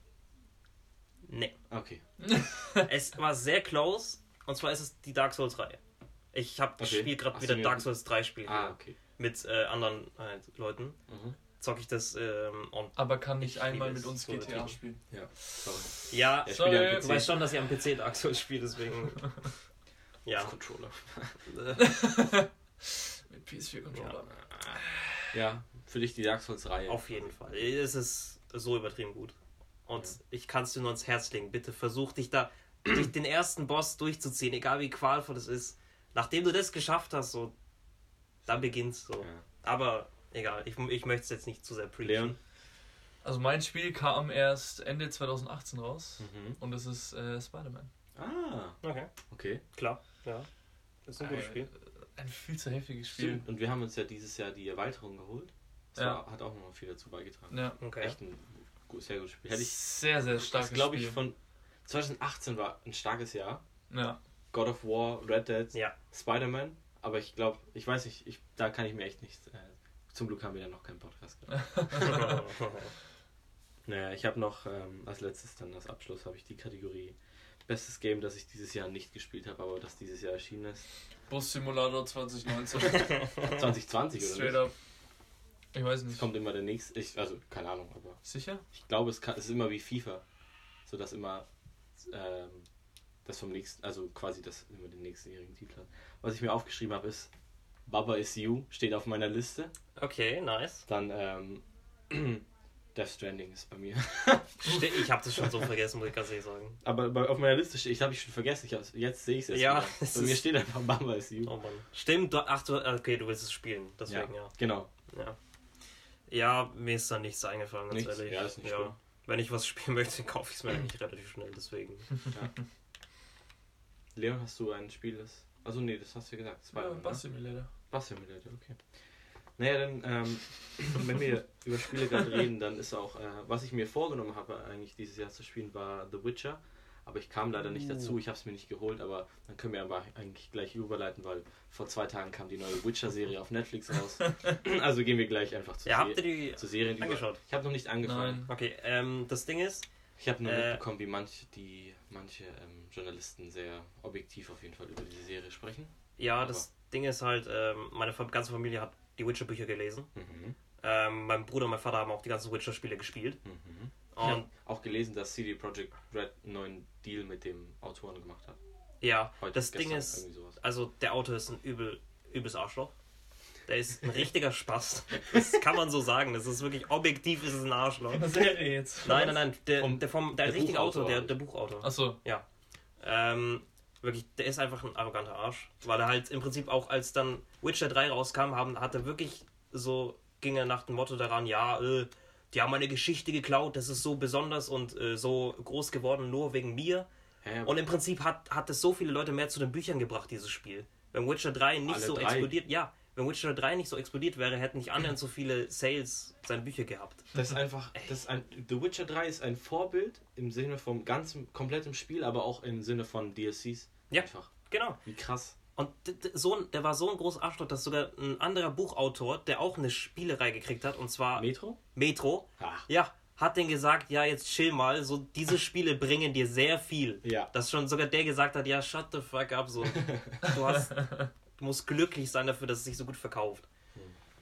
nee. Okay. es war sehr close. Und zwar ist es die Dark Souls Reihe. Ich habe Okay. spiele gerade wieder Dark Souls 3 Spiele Ah, okay. mit äh, anderen halt, Leuten. Mhm. Zocke ich das ähm, und Aber kann nicht Ich einmal mit uns so GTA übertrieben. spielen. Ja, sorry. ja, Ja, ich Sorry, ja du weißt schon, dass ich am PC Dark Souls spiele, deswegen ja. Controller. Mit PS4-Controller. Ja, für dich die Dark Souls-Reihe. Auf jeden Fall. Es ist so übertrieben gut. Und Ja. ich kann es dir nur ans Herz legen. Bitte versuch dich da durch den ersten Boss durchzuziehen, egal wie qualvoll das ist. Nachdem du das geschafft hast, so, dann beginnt's so. Ja. Aber egal, ich, ich möchte es jetzt nicht zu sehr preachen. Leon? Also mein Spiel kam erst Ende 2018 raus Mhm. und es ist äh, Spider-Man. Ah, Okay, okay. klar. Ja. Das ist ein gutes Äh, Spiel. Ein viel zu heftiges Spiel. Stimmt. Und wir haben uns ja dieses Jahr die Erweiterung geholt. Das Ja. war, hat auch noch viel dazu beigetragen. Ja. Okay. Echt ein sehr gutes Spiel. Hätte ich, sehr, sehr starkes das glaube ich, Spiel. von 2018 war ein starkes Jahr. ja. God of War, Red Dead, Ja. Spider-Man. Aber ich glaube, ich weiß nicht, ich, da kann ich mir echt nicht. Äh, zum Glück haben wir da noch keinen Podcast gehabt. naja, ich habe noch ähm, als letztes dann als Abschluss habe ich die Kategorie Bestes Game, das ich dieses Jahr nicht gespielt habe, aber das dieses Jahr erschienen ist. Bus Simulator 2019. 2020 oder Straight nicht? up. Ich weiß Es nicht. kommt immer der nächste, ich, also keine Ahnung, aber Sicher? ich glaube, es, kann, es ist immer wie FIFA, so dass immer ähm, das vom nächsten, also quasi das immer den nächstenjährigen Titel hat. Was ich mir aufgeschrieben habe ist Baba is You steht auf meiner Liste. okay, nice. Dann ähm, Death Stranding ist bei mir. Ich habe das schon so vergessen, muss ich ganz ehrlich sagen. Aber bei, auf meiner Liste steht, ich habe ich schon vergessen, ich jetzt sehe ich es erst Ja, es Bei mir steht einfach Baba is You. Oh Mann. Stimmt, ach du, okay, du willst es spielen, deswegen ja. Genau. Ja, ja mir ist da nichts eingefallen, ganz Nichts? ehrlich. Ja, ist nicht schlimm. Wenn ich was spielen möchte, kaufe ich es mir eigentlich relativ schnell, deswegen. Leon, hast du ein Spiel, das. Also nee, das hast du ja gesagt. Ja, Spider-Man, Bus ne? Simulator. Bass Simulator, okay. Naja, dann, ähm, wenn wir über Spiele gerade reden, dann ist auch, äh, was ich mir vorgenommen habe, eigentlich dieses Jahr zu spielen, war The Witcher. Aber ich kam leider nicht dazu, ich habe es mir nicht geholt, aber dann können wir aber eigentlich gleich überleiten, weil vor zwei Tagen kam die neue Witcher-Serie auf Netflix raus. also gehen wir gleich einfach zur, Ja, habt Se ihr die zur Serie. angeschaut? Ich habe noch nicht angefangen. Nein. Okay, ähm, das Ding ist, Ich habe nur Äh, mitbekommen, wie manche, die, manche ähm, Journalisten sehr objektiv auf jeden Fall über diese Serie sprechen. Ja, das Ding ist halt, ähm, meine ganze Familie hat die Witcher-Bücher gelesen. Mhm. Ähm, mein Bruder und mein Vater haben auch die ganzen Witcher-Spiele gespielt. Mhm. Ich Und habe auch gelesen, dass CD Projekt Red einen neuen Deal mit dem Autoren gemacht hat. ja, Heute, das Ding ist, also der Autor ist ein übel, übles Arschloch. Der ist ein richtiger Spaß. Das kann man so sagen. Das ist wirklich objektiv, ist es ein Arschloch. Eine Serie jetzt. Nein, nein, nein. Der, Vom- der, vom, der, der richtige Buchautor Autor, der, der Buchautor. Achso. Ja. Ähm, wirklich, der ist einfach ein arroganter Arsch. Weil er halt im Prinzip auch, als dann Witcher 3 rauskam, haben, hat er wirklich so, ging er nach dem Motto daran, ja, äh, die haben meine Geschichte geklaut, das ist so besonders und äh, so groß geworden, nur wegen mir. Hä, Und im Prinzip hat, hat es so viele Leute mehr zu den Büchern gebracht, dieses Spiel. Wenn Witcher 3 nicht Alle so drei? explodiert, ja, wenn Witcher 3 nicht so explodiert wäre, hätten nicht annähernd so viele Sales seine Bücher gehabt. Das ist einfach, das ist ein, The Witcher 3 ist ein Vorbild im Sinne vom ganzen, kompletten Spiel, aber auch im Sinne von DLCs. Ja. Einfach. Genau. Wie krass. Und so, der war so ein großer Arschloch, dass sogar ein anderer Buchautor, der auch eine Spielerei gekriegt hat, und zwar Metro? Metro, Ach. ja, hat den gesagt, ja, jetzt chill mal, so diese Spiele bringen dir sehr viel. Ja. Dass schon sogar der gesagt hat, ja, shut the fuck up, so. Du hast, du musst glücklich sein dafür, dass es sich so gut verkauft.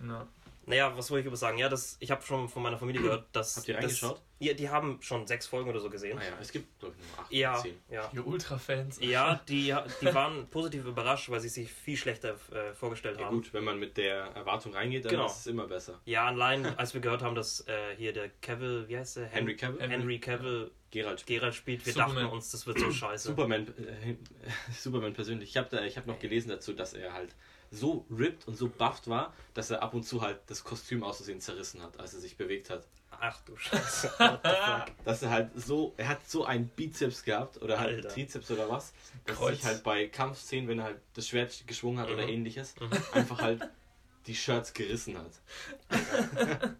Ja. Naja, was wollte ich über sagen? Ja, das, ich habe schon von meiner Familie gehört, dass. Habt ihr das, reingeschaut? Ja, die haben schon sechs Folgen oder so gesehen. Ah ja, es gibt, glaube ich, nur 8 Ja, 10. ja. Ihr Ultra-Fans. Ja, die, die waren positiv überrascht, weil sie sich viel schlechter äh, vorgestellt Ja haben. gut, wenn man mit der Erwartung reingeht, dann Genau. ist es immer besser. Ja, allein, als wir gehört haben, dass äh, hier der Cavill, wie heißt der? Hen- Henry Cavill? Henry Cavill Geralt spielt. Geralt spielt. Wir Superman. dachten uns, das wird so scheiße. Superman, äh, Superman persönlich. Ich habe hab noch gelesen dazu, dass er halt so ripped und so bufft war, dass er ab und zu halt das Kostüm auszusehen zerrissen hat, als er sich bewegt hat. Ach du Scheiße. What the fuck? Dass er halt so, er hat so einen Bizeps gehabt oder halt Alter. Trizeps oder was, dass er Kreuz. sich halt bei Kampfszenen, wenn er halt das Schwert geschwungen hat oder Mhm. ähnliches, einfach halt die Shirts gerissen hat.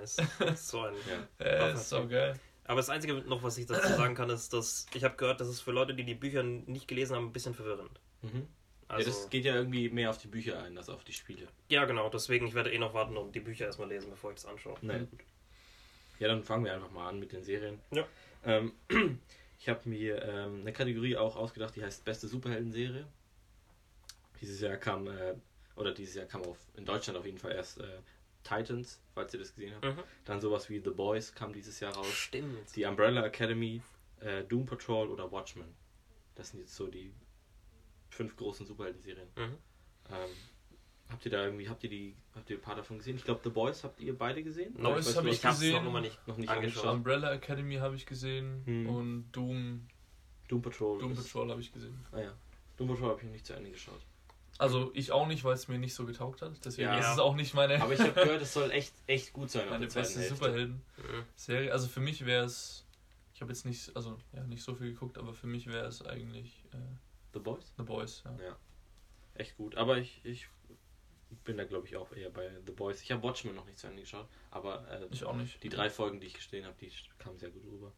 Nice. So ein. Ja. Äh, ist so geil. Aber das Einzige noch, was ich dazu sagen kann, ist, dass ich habe gehört, dass es für Leute, die die Bücher nicht gelesen haben, ein bisschen verwirrend. Mhm. Also, ja, das geht ja irgendwie mehr auf die Bücher ein, als auf die Spiele. ja, genau. Deswegen, ich werde eh noch warten und die Bücher erstmal lesen, bevor ich das anschaue. Naja, gut. Ja, dann fangen wir einfach mal an mit den Serien. Ja. Ähm, ich habe mir ähm, eine Kategorie auch ausgedacht, die heißt Beste Superhelden-Serie. Dieses Jahr kam, äh, oder dieses Jahr kam auf, in Deutschland auf jeden Fall erst äh, Titans, falls ihr das gesehen habt. Mhm. Dann sowas wie The Boys kam dieses Jahr raus. Stimmt. Die Umbrella Academy, äh, Doom Patrol oder Watchmen. Das sind jetzt so die fünf großen Superhelden-Serien. Mhm. Ähm, habt ihr da irgendwie, habt ihr die, habt ihr ein paar davon gesehen? Ich glaube, The Boys habt ihr beide gesehen? No, Boys hab nicht, ich habe es gesehen. noch immer nicht noch nicht angeschaut. angeschaut. Umbrella Academy habe ich gesehen Hm. und Doom, Doom Patrol. Doom Patrol habe ich gesehen. Ah ja. Doom Patrol habe ich noch nicht zu Ende geschaut. Also ich auch nicht, weil es mir nicht so getaugt hat. Deswegen Ja. ist es auch nicht meine, Aber ich habe gehört, es soll echt, echt gut sein meine beste. Superhelden-Serie. Mhm. Also für mich wäre es, ich habe jetzt nicht, also ja, nicht so viel geguckt, aber für mich wäre es eigentlich äh, The Boys? The Boys. Ja. Ja. Echt gut. Aber ich, ich bin da glaube ich auch eher bei The Boys. Ich habe Watchmen noch nicht zu Ende geschaut, aber äh, Ich auch nicht. die drei Folgen, die ich gesehen habe, die kamen sehr gut rüber.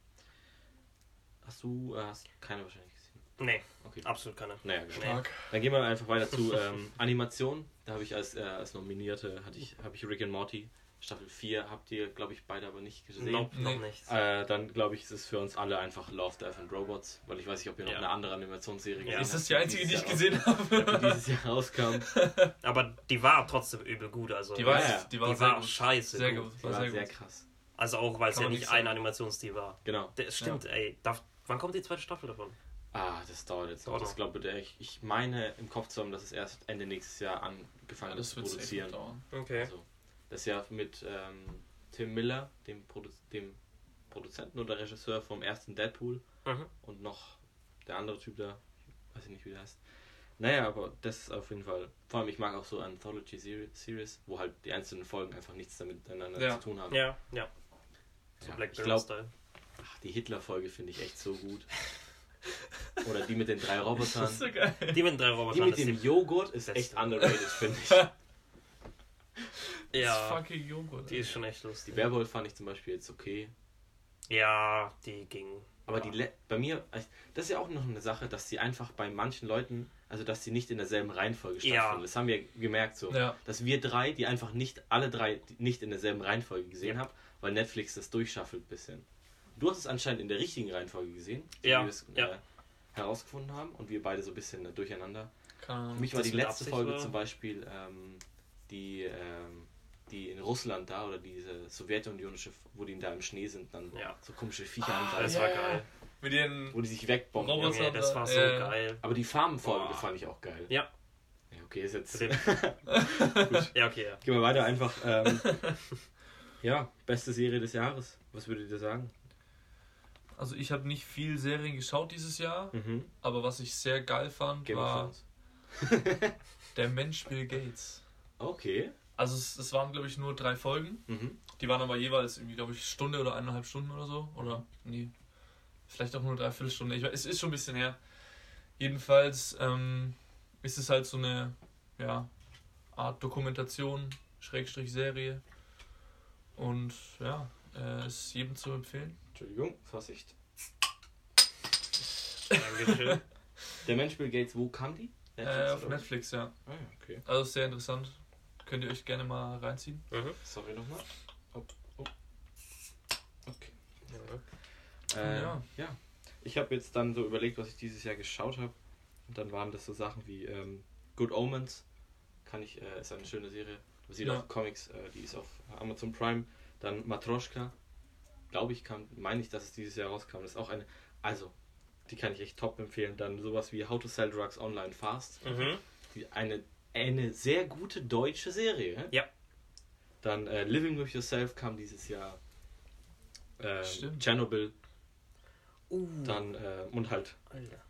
Hast du, äh, hast keine wahrscheinlich gesehen? Nee, Okay. absolut keine. Naja, genau. Stark. Dann gehen wir einfach weiter zu ähm, Animation. Da habe ich als, äh, als Nominierte hatte ich, habe ich Rick and Morty Staffel 4. Habt ihr, glaube ich, beide aber nicht gesehen. Nope, noch Nee. nicht. Äh, dann glaube ich, ist es für uns alle einfach Love, Death and Robots, weil ich weiß nicht, ob ihr noch Ja. eine andere Animationsserie Ja. gesehen Ist das habt, die einzige, die ich gesehen habe? die dieses Jahr rauskam. Aber die war trotzdem übel gut. Also, Die war, Ja, ja. die war die sehr war gut. scheiße. Sehr gut. gut. Die War sehr sehr gut. krass. Also auch, weil es ja nicht ein. Animationsstil war. Genau. Das stimmt, ey. Darf, wann kommt die zweite Staffel davon? Ah, das dauert jetzt noch. Dauert Das glaube ich, ich, meine im Kopf zu haben, dass es erst Ende nächstes Jahr angefangen Ja, hat das zu wird produzieren. noch dauern. Okay. Also, das ist ja mit ähm, Tim Miller, dem, Produ dem Produzenten oder Regisseur vom ersten Deadpool Mhm. und noch der andere Typ da, weiß ich nicht, wie der heißt. Naja, aber das ist auf jeden Fall, vor allem ich mag auch so Anthology Seri- Series, wo halt die einzelnen Folgen einfach nichts damit miteinander Ja. zu tun haben. Ja, ja. So Ja, Black ich glaube, Mirror-Style. ach, die Hitler-Folge finde ich echt so gut. Oder die mit den drei Robotern. Das ist so geil. Die mit den drei Die Robotern. mit ist dem die- Joghurt ist echt underrated, finde ich. Das Ja, fucking Joghurt. die ist schon echt lustig. Die Werwolf fand ich zum Beispiel jetzt okay. Ja, die ging. Aber ja. die Le bei mir, das ist ja auch noch eine Sache, dass sie einfach bei manchen Leuten, also dass sie nicht in derselben Reihenfolge Ja. stattfinden. Das haben wir gemerkt so. Ja. Dass wir drei, die einfach nicht, alle drei nicht in derselben Reihenfolge gesehen Ja. haben, weil Netflix das durchschaffelt ein bisschen. Du hast es anscheinend in der richtigen Reihenfolge gesehen, so Ja, wie wir es ja. äh, herausgefunden haben und wir beide so ein bisschen äh, durcheinander. Ahnung. Für mich war die letzte Folge oder? zum Beispiel ähm, die, ähm, die in Russland da oder diese sowjetunionische, wo die da im Schnee sind, dann Ja. so komische Viecher Ah, haben, Das ja, war ja. geil. Mit den wo die sich wegbomben. Roboter- Junge, das war so Äh, geil. Aber die Farbenfolge Boah. fand ich auch geil. Ja. Ja, okay, ist jetzt. Mit Ja, okay, ja. Gehen wir weiter einfach. Ähm, ja, beste Serie des Jahres. Was würdet ihr sagen? Also ich habe nicht viel Serien geschaut dieses Jahr, Mhm. aber was ich sehr geil fand, Game war der Mensch Bill Gates. Okay. Also es, es waren glaube ich nur drei Folgen. Mhm. Die waren aber jeweils irgendwie, glaube ich, Stunde oder eineinhalb Stunden oder so. Oder nee, vielleicht auch nur dreiviertel Stunde. Ich weiß, es ist schon ein bisschen her. Jedenfalls ähm, ist es halt so eine ja, Art Dokumentation, Schrägstrich Serie. Und ja, äh, ist jedem zu empfehlen. Entschuldigung, Vorsicht. Dankeschön. Der Mensch Bill Gates, wo kam die? Äh, Netflix, auf oder? Netflix, ja. Ah, ja, okay. Also sehr interessant. Könnt ihr euch gerne mal reinziehen. mhm. Sorry nochmal. Oh, oh. Okay. Ja. Äh, Ja. ja. Ich habe jetzt dann so überlegt, was ich dieses Jahr geschaut habe. Und dann waren das so Sachen wie ähm, Good Omens. Kann ich, äh, ist eine schöne Serie. Basiert Ja. auf Comics, äh, die ist auf Amazon Prime. Dann Matroschka. Glaube ich, kam, meine ich, dass es dieses Jahr rauskam. Das ist auch eine, also, die kann ich echt top empfehlen. Dann sowas wie How to Sell Drugs Online Fast. Mhm. Die- Eine, eine sehr gute deutsche Serie. Ja. Dann äh, Living with Yourself kam dieses Jahr. Äh, Stimmt. Chernobyl. Uh, Dann, äh, und halt,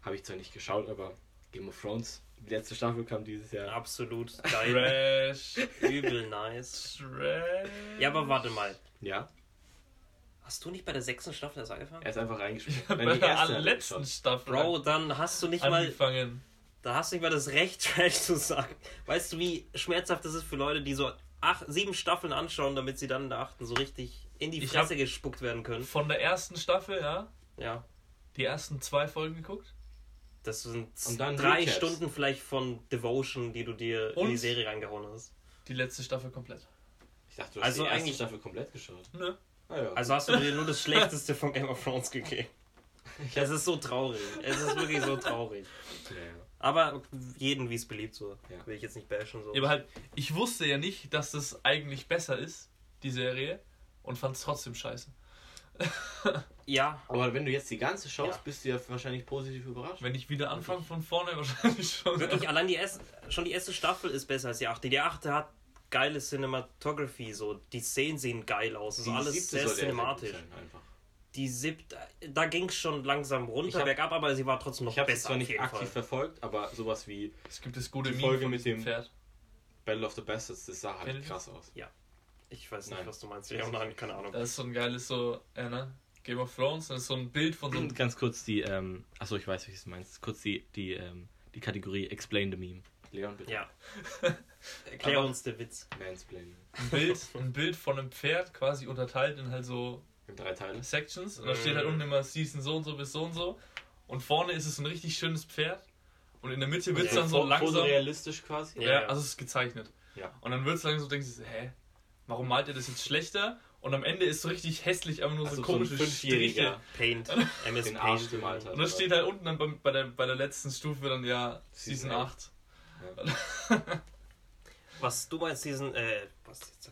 habe ich zwar nicht geschaut, aber Game of Thrones, die letzte Staffel kam dieses Jahr. Absolut geil. Trash. Übel nice. Trash. Ja, aber warte mal. Ja, Hast du nicht bei der sechsten Staffel erst angefangen? er ist einfach reingespielt. Bei der allerletzten Staffel. Bro, dann hast du nicht mal, angefangen. da hast du nicht mal das Recht, Trash zu sagen. Weißt du, wie schmerzhaft das ist für Leute, die so acht, sieben Staffeln anschauen, damit sie dann in der achten so richtig in die Ich Fresse gespuckt werden können? Von der ersten Staffel, ja, Ja. die ersten zwei Folgen geguckt. Das sind Und dann drei Recaps. Stunden vielleicht von Devotion, die du dir in die Und? Serie reingehauen hast. Die letzte Staffel komplett. Ich dachte, du hast Also die erste eigentlich- Staffel komplett geschaut. Nö. Ah, ja. Also hast du dir nur das Schlechteste von Game of Thrones gegeben. Es ist so traurig. Es ist wirklich so traurig. ja, ja. Aber jeden, wie es beliebt, so. Ja. Will ich jetzt nicht bashen. So. Aber halt, ich wusste ja nicht, dass das eigentlich besser ist, die Serie, und fand es trotzdem scheiße. ja, Aber wenn du jetzt die ganze schaust, Ja. bist du ja wahrscheinlich positiv überrascht. Wenn ich wieder anfange von vorne, wahrscheinlich schon. wirklich, allein die erste, schon die erste Staffel ist besser als die achte. Die achte hat geile Cinematography, so. Die Szenen sehen geil aus. Die alles sehr ja cinematisch. Die siebte, da ging es schon langsam Ich runter, hab- bergab, aber sie war trotzdem noch Ich habe es besser. zwar nicht aktiv Fall. verfolgt, aber sowas wie Es gibt das gute Die Meme Folge mit dem- Pferd. Battle of the Bastards, das sah halt krass aus. Ich weiß nicht, Nein. was du meinst. Ja, nein, keine Ahnung. Das ist so ein geiles so, äh, ne? Game of Thrones, das ist so ein Bild von so einem Und ganz kurz die, ähm, achso, ich weiß, welches du meinst. Kurz die, die, ähm, die Kategorie Explain the Meme. Leon, bitte. Ja. Erklär Aber- uns den Witz. Mansplaining. ein Bild, ein Bild von einem Pferd quasi unterteilt in halt so In drei Teile. Sections und da steht halt unten immer Season so und so bis so und so und vorne ist es ein richtig schönes Pferd und in der Mitte wird es Ja, dann so langsam realistisch quasi. Ja, ja, ja. also es ist gezeichnet Ja. und dann wird es langsam so denkst du so, hä warum malt ihr das jetzt schlechter und am Ende ist so richtig hässlich einfach nur Also so so komische Fünfjähriger Striche Paint. MS den Arsch Paint. gemalt hat. und dann steht halt unten dann bei, bei, der, bei der letzten Stufe dann ja Season Season 8 Was du meinst, diesen, äh, was jetzt?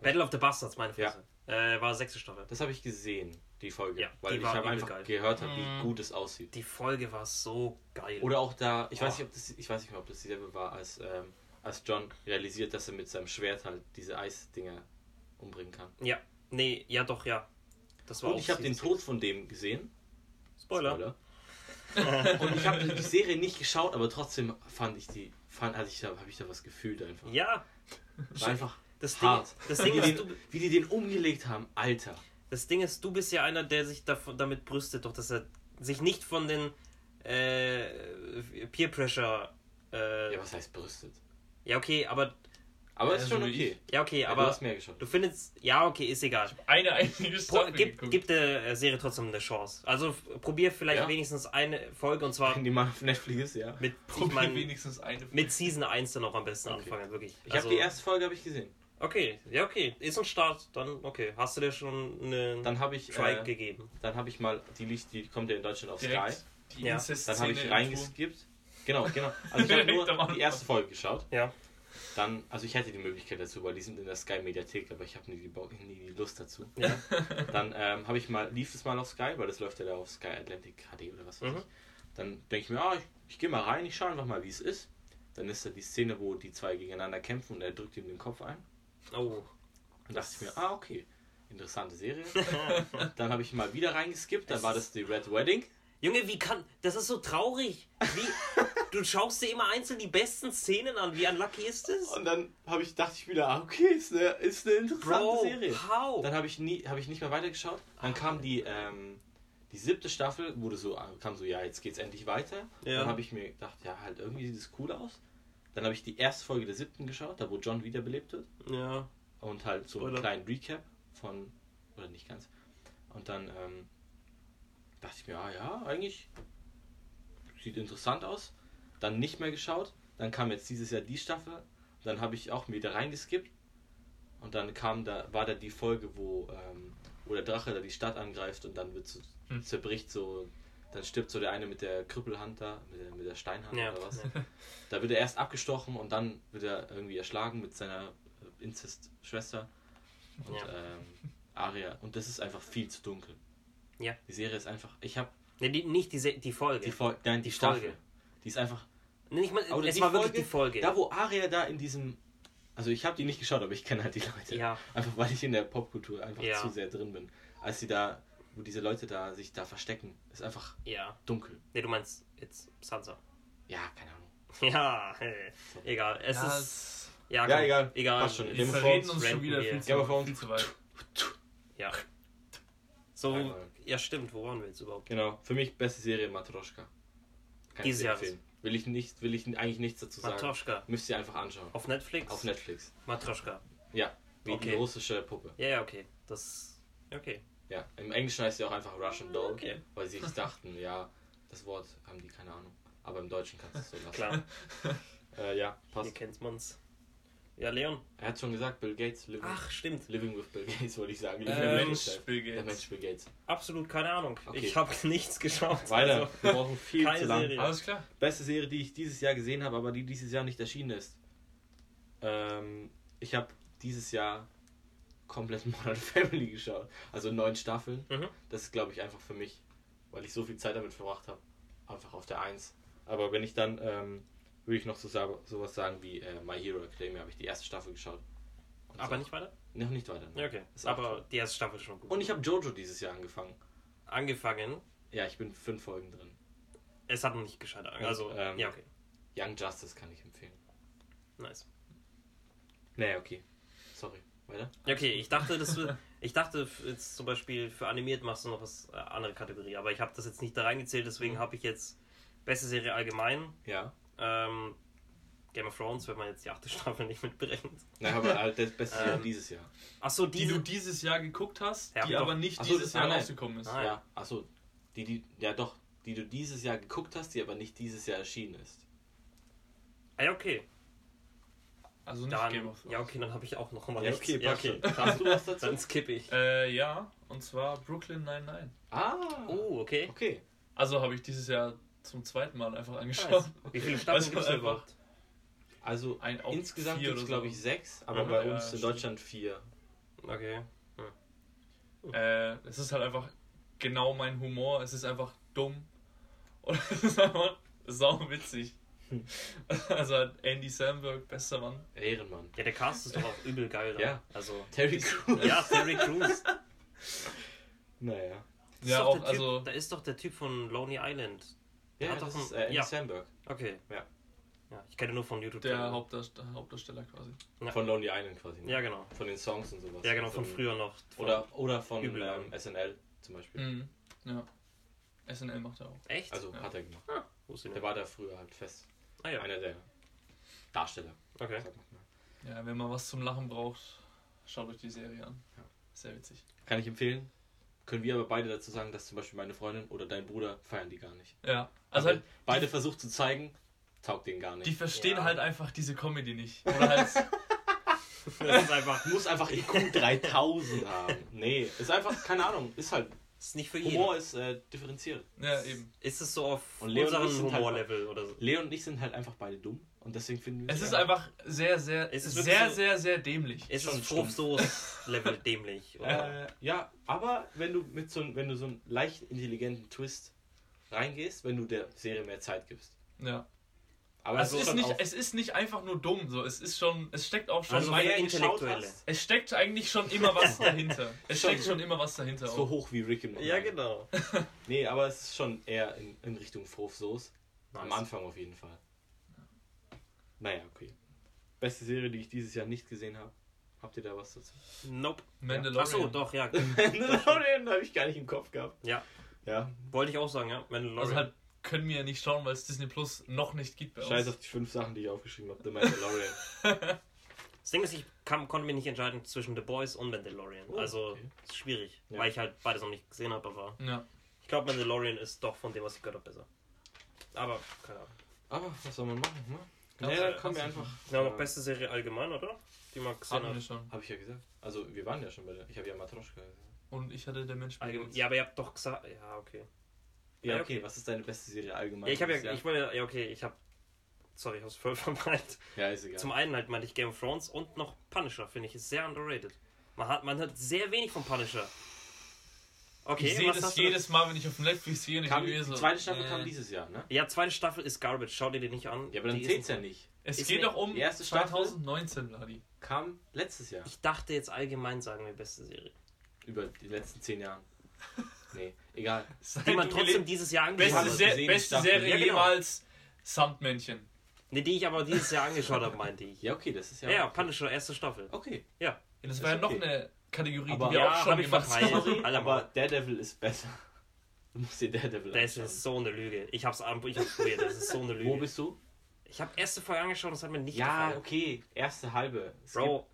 Battle of the Bastards, meine Ja. Fresse. Äh, war sechste Staffel. Das habe ich gesehen, die Folge. Ja, weil die ich habe einfach geil. gehört, hab, wie Mhm. gut es aussieht. Die Folge war so geil. Oder auch da, ich weiß Oh. nicht, ob das, ich weiß nicht mehr, ob das dieselbe war, als, ähm, als John realisiert, dass er mit seinem Schwert halt diese Eisdinger umbringen kann. Ja, nee, ja doch, ja. Das war Und auch ich habe den Tod von dem gesehen. Spoiler. Und ich habe die Serie nicht geschaut, aber trotzdem fand ich die, fand, hatte ich da, habe ich da was gefühlt einfach. Ja, War einfach das Ding, hart. das, Wie Ding die, ist, den, wie die den umgelegt haben, Alter. das Ding ist, du bist ja einer, der sich davon, damit brüstet, doch dass er sich nicht von den äh, Peer Pressure. Äh, Ja, was heißt brüstet? ja, okay, aber. Aber Ja, ist schon okay. Ja, okay, Ja, du aber. hast mehr geschaut. Du findest. Ja, okay, ist egal. eine einzige Staffel gib, gib der äh, Serie trotzdem eine Chance. Also probier vielleicht Ja. wenigstens eine Folge und zwar die mal auf Netflix ist, ja. mit, ich Probier mein, wenigstens eine mit Season 1 dann auch am besten Okay. anfangen, wirklich. Ich Also, habe die erste Folge habe ich gesehen. Okay, ja, okay. Ist ein Start. Dann, okay. Hast du dir schon einen Dann ich, Try äh, gegeben? dann habe ich mal, die, liegt- die kommt ja in Deutschland auf Sky. Direkt die Ja. Dann habe ich reingeskippt. Genau, genau. Also ich habe nur die erste Folge geschaut. Ja. Dann, also ich hätte die Möglichkeit dazu, weil die sind in der Sky Mediathek, aber ich habe nie, nie die Lust dazu. Ja. Dann ähm, habe ich mal, lief es mal auf Sky, weil das läuft ja da auf Sky Atlantic HD oder was weiß Mhm. ich. Dann denke ich mir, ah, ich, ich gehe mal rein, ich schaue einfach mal, wie es ist. Dann ist da die Szene, wo die zwei gegeneinander kämpfen und er drückt ihm den Kopf ein. Oh. Dann dachte ich mir, ah, okay, interessante Serie. dann habe ich mal wieder reingeskippt, dann war das die Red Wedding. Junge, wie kann. Das ist so traurig. Wie. Du schaust dir immer einzeln die besten Szenen an. Wie unlucky ist das? Und dann habe ich, dachte ich wieder, ah, okay, ist eine, ist eine interessante Bro, Serie. how? Dann habe ich nie, habe ich nicht mehr weitergeschaut. Dann kam die, ähm, die siebte Staffel, wurde so, kam so, ja, jetzt geht's endlich weiter. Ja. Dann habe ich mir gedacht, ja, halt irgendwie sieht es cool aus. Dann habe ich die erste Folge der siebten geschaut, da wo John wiederbelebt wird. Ja. Und halt so einen Spoiler. kleinen Recap von, oder nicht ganz. Und dann ähm, dachte ich mir, ah ja, eigentlich sieht interessant aus. Dann nicht mehr geschaut. Dann kam jetzt dieses Jahr die Staffel. Dann habe ich auch wieder reingeskippt. Und dann kam da, war da die Folge, wo, ähm, wo der Drache da die Stadt angreift und dann wird so, Hm. zerbricht so, dann stirbt so der eine mit der Krüppelhand da, mit der, mit der Steinhand Ja. oder was. Da wird er erst abgestochen und dann wird er irgendwie erschlagen mit seiner äh, Inzest-Schwester. Und Ja. ähm, Aria. Und das ist einfach viel zu dunkel. Ja. Die Serie ist einfach. Ich habe Nee, die, nicht die, Se- die Folge. die Folge. Nein, die, Die Staffel. Folge. Die ist einfach. Nicht mal, Oder es war wirklich Folge, die Folge. Da, wo Aria da in diesem. Also ich habe die nicht geschaut, aber ich kenne halt die Leute. Ja. Einfach weil ich in der Popkultur einfach Ja. zu sehr drin bin. Als sie da, wo diese Leute da sich da verstecken, ist einfach Ja. dunkel. Nee, du meinst jetzt Sansa. Ja, keine Ahnung. Ja, hey. egal. Es Ja, ist. Ja, Ja, egal. Egal. Passt schon. wir verreden Thrones uns schon wieder viel zu, viel zu weit. Ja. So, Einmal. ja, stimmt. Wo waren wir jetzt überhaupt? Genau. Für mich beste Serie Matroschka. Kann Dieses empfehlen. Will ich nicht, will ich eigentlich nichts dazu sagen. Matroschka. Müsst ihr einfach anschauen. Auf Netflix? Auf Netflix. Matroschka. Ja. Wie die Okay. russische Puppe. Ja, ja, okay. Das. Okay. Ja. Im Englischen heißt sie auch einfach Russian Doll. Okay. Weil sie sich dachten, ja, das Wort haben die keine Ahnung. Aber im Deutschen kannst du es so lassen. Klar. Äh, ja, Hier passt. kennt man's. Ja, Leon. Er hat schon gesagt, Bill Gates, living, Ach, stimmt. living with Bill Gates, wollte ich sagen. Äh, Living with Mensch, Gates. Bill Der Gates. Mensch Bill Gates. Absolut keine Ahnung. Okay. Ich habe nichts geschaut. Weiter. Also, Wir brauchen viel keine zu lang. Serie. Alles klar. Beste Serie, die ich dieses Jahr gesehen habe, aber die dieses Jahr nicht erschienen ist. Ähm, ich habe dieses Jahr komplett Modern Family geschaut. Also neun Staffeln. Mhm. Das ist, glaube ich, einfach für mich, weil ich so viel Zeit damit verbracht habe, einfach auf der Eins. Aber wenn ich dann, ähm, würde ich noch so sowas sagen wie äh, My Hero Academia, habe ich die erste Staffel geschaut. Und Aber nicht weiter? Noch nicht weiter. ne? Ja, okay. Ist Aber toll. die erste Staffel ist schon gut. Und ich habe Jojo dieses Jahr angefangen. Angefangen. Ja, ich bin fünf Folgen drin. Es hat noch nicht gescheit. Also, ähm, ja, okay. Young Justice kann ich empfehlen. Nice. Nee, okay. Sorry. Weiter? Ja, okay, ich dachte, das wird, ich dachte jetzt zum Beispiel für animiert machst du noch was äh, andere Kategorie, aber ich habe das jetzt nicht da reingezählt, deswegen habe ich jetzt beste Serie allgemein. Ja. Ähm, Game of Thrones, wenn man jetzt die achte Staffel nicht mitberechnet. Na, aber halt das beste Jahr Ähm, dieses Jahr. Achso, Die diese. du dieses Jahr geguckt hast, Ja, die doch. aber nicht Ach so, dieses ah, Jahr nein. rausgekommen ist. Ah, ja, achso. Die, die, ja doch, die du dieses Jahr geguckt hast, die aber nicht dieses Jahr erschienen ist. Ah, ja, okay. Also nicht Dann, Game of Thrones. ja, okay, dann habe ich auch noch mal Ja, nichts. okay, ja, okay. schon. Hast du was dazu? Dann skippe ich. Äh, ja, und zwar Brooklyn 99. Ah, Oh, okay. okay. Also habe ich dieses Jahr zum zweiten Mal einfach angeschaut. Nice. Wie viele Staffeln gibt es einfach. überhaupt? Also Ein insgesamt gibt es, oder glaube ich, sechs, aber Mhm. bei Ja, uns in stimmt. Deutschland vier. Okay. Äh, es ist halt einfach genau mein Humor. Es ist einfach dumm. Und es ist einfach sau witzig. Hm. Also halt Andy Samberg, bester Mann. Ehrenmann. Ja, der Cast ist doch auch übel geil. Da. Ja. Also. Terry Crews. Ja, Terry Crews. Naja. Ja, auch, typ, also. Da ist doch der Typ von Lonely Island. Der Ja, hat das doch ist äh, Andy ja. Samberg Okay. Ja. Ja, ich kenne nur von YouTube. Der. Hauptdarsteller, Hauptdarsteller quasi. Ja. von Lonely Island quasi. ne? Ja, genau. Von den Songs und sowas. Ja, genau, von So- früher noch. Von, Oder, oder von ähm, SNL zum Beispiel. Mhm. Ja. SNL macht er auch. Echt? Also Ja. hat er gemacht. Ah, Der nicht. war da früher halt fest. Ah ja, Einer der Darsteller. okay. Ja, wenn man was zum Lachen braucht, schaut euch die Serie an. Ja. Sehr witzig. Kann ich empfehlen. Können wir aber beide dazu sagen, dass zum Beispiel meine Freundin oder dein Bruder feiern die gar nicht. Ja. Also halt, beide versucht zu zeigen, taugt denen gar nicht. die verstehen Ja. halt einfach diese Comedy nicht. Oder halt. Das ist einfach. Du musst einfach IQ 3000 haben. Nee, ist einfach, keine Ahnung, ist halt. ist nicht für jeden. Humor ist äh, differenziert. Ja, eben. Ist es so auf Und Leon sind halt- Humorlevel oder so? Leon und ich sind halt einfach beide dumm und deswegen finden wir Es ist ja- einfach sehr, sehr, Es ist sehr, so- sehr, sehr dämlich. Ist Schon es Fruchtsoße-Level dämlich? Oder? Äh, ja, aber wenn du mit so einem- wenn du so einen leicht intelligenten Twist reingehst, wenn du der Serie mehr Zeit gibst. Ja. Aber es, ist nicht, es ist nicht einfach nur dumm, so. Es ist schon, es steckt auch schon, Also mehr Intellektuelle. hast, es steckt eigentlich schon immer was dahinter. Es Schon. steckt schon immer was dahinter. so auch. hoch wie Rick im Ja, genau. Nee, aber es ist schon eher in, in Richtung. Am Nice. Anfang auf jeden Fall. Naja, okay. Beste Serie, die ich dieses Jahr nicht gesehen habe. Habt ihr da was dazu? Nope. Mandalorian. Achso, doch, ja. Mandalorian habe ich gar nicht im Kopf gehabt. Ja, Ja, wollte ich auch sagen, ja. Mandalorian. Also halt können wir ja nicht schauen, weil es Disney Plus noch nicht gibt bei uns. scheiß auf die fünf Sachen, die ich aufgeschrieben habe. The Mandalorian. Das Ding ist, ich kam, konnte mich nicht entscheiden zwischen The Boys und Mandalorian. Oh, also, okay. ist schwierig, Ja. weil ich halt beides noch nicht gesehen habe, aber Ja. ich glaube, Mandalorian ist doch von dem, was ich gehört habe, besser. Aber, keine Ahnung. aber was soll man machen, ne? Kannst Ja, dann kommen wir einfach. Ja, noch beste Serie allgemein, oder? Die man gesehen hat. schon. Habe ich ja gesagt. Also, wir waren ja schon bei der. Ich habe ja Matroschka gesagt. Und ich hatte der Mensch Allgemein. Begins. Ja, aber ihr habt doch gesagt. Ja, okay. Ja, Ja, okay. okay. Was ist deine beste Serie allgemein? Ja, ich habe ja, Jahr? ich wollte, ja, okay, ich habe. Sorry, ich hab's voll vermeint. Ja, ist egal. Zum einen halt meinte ich Game of Thrones und noch Punisher, finde ich, ist sehr underrated. Man hat, man hat sehr wenig von Punisher. Okay, ich sehe das jedes Mal, wenn ich auf Netflix sehe. und ich kam, bin die mir so, zweite Staffel äh, kam dieses Jahr, ne? Ja, zweite Staffel ist Garbage, schau dir die nicht an. Ja, aber dann zählt's ja nicht. Es Ist geht doch um die erste Staffel- 2019, Ladi. Kam letztes Jahr. Ich dachte jetzt allgemein sagen wir beste Serie. Über die letzten zehn Jahre. Nee, egal. Die man trotzdem dieses Jahr angeschaut Beste, das hat. Se gesehen, beste. Serie Ja, genau. jemals Sandmännchen. Ne, die ich aber dieses Jahr angeschaut habe, meinte ich. Ja, okay, das ist ja. Ja, ja, okay. Punisher, erste Staffel. Okay. Ja. Ja, das Ist war ja noch okay. eine Kategorie, Aber- die wir Ja, auch schon hab ich gemacht haben. Aber Daredevil ist besser. Du musst dir Daredevil Das anschauen. ist so eine Lüge. Ich hab's, an- ich hab's probiert, das ist so eine Lüge. Wo bist du? Ich habe erste Folge angeschaut und es hat mir nicht Ja, gefallen. okay. Erste halbe. Es Bro,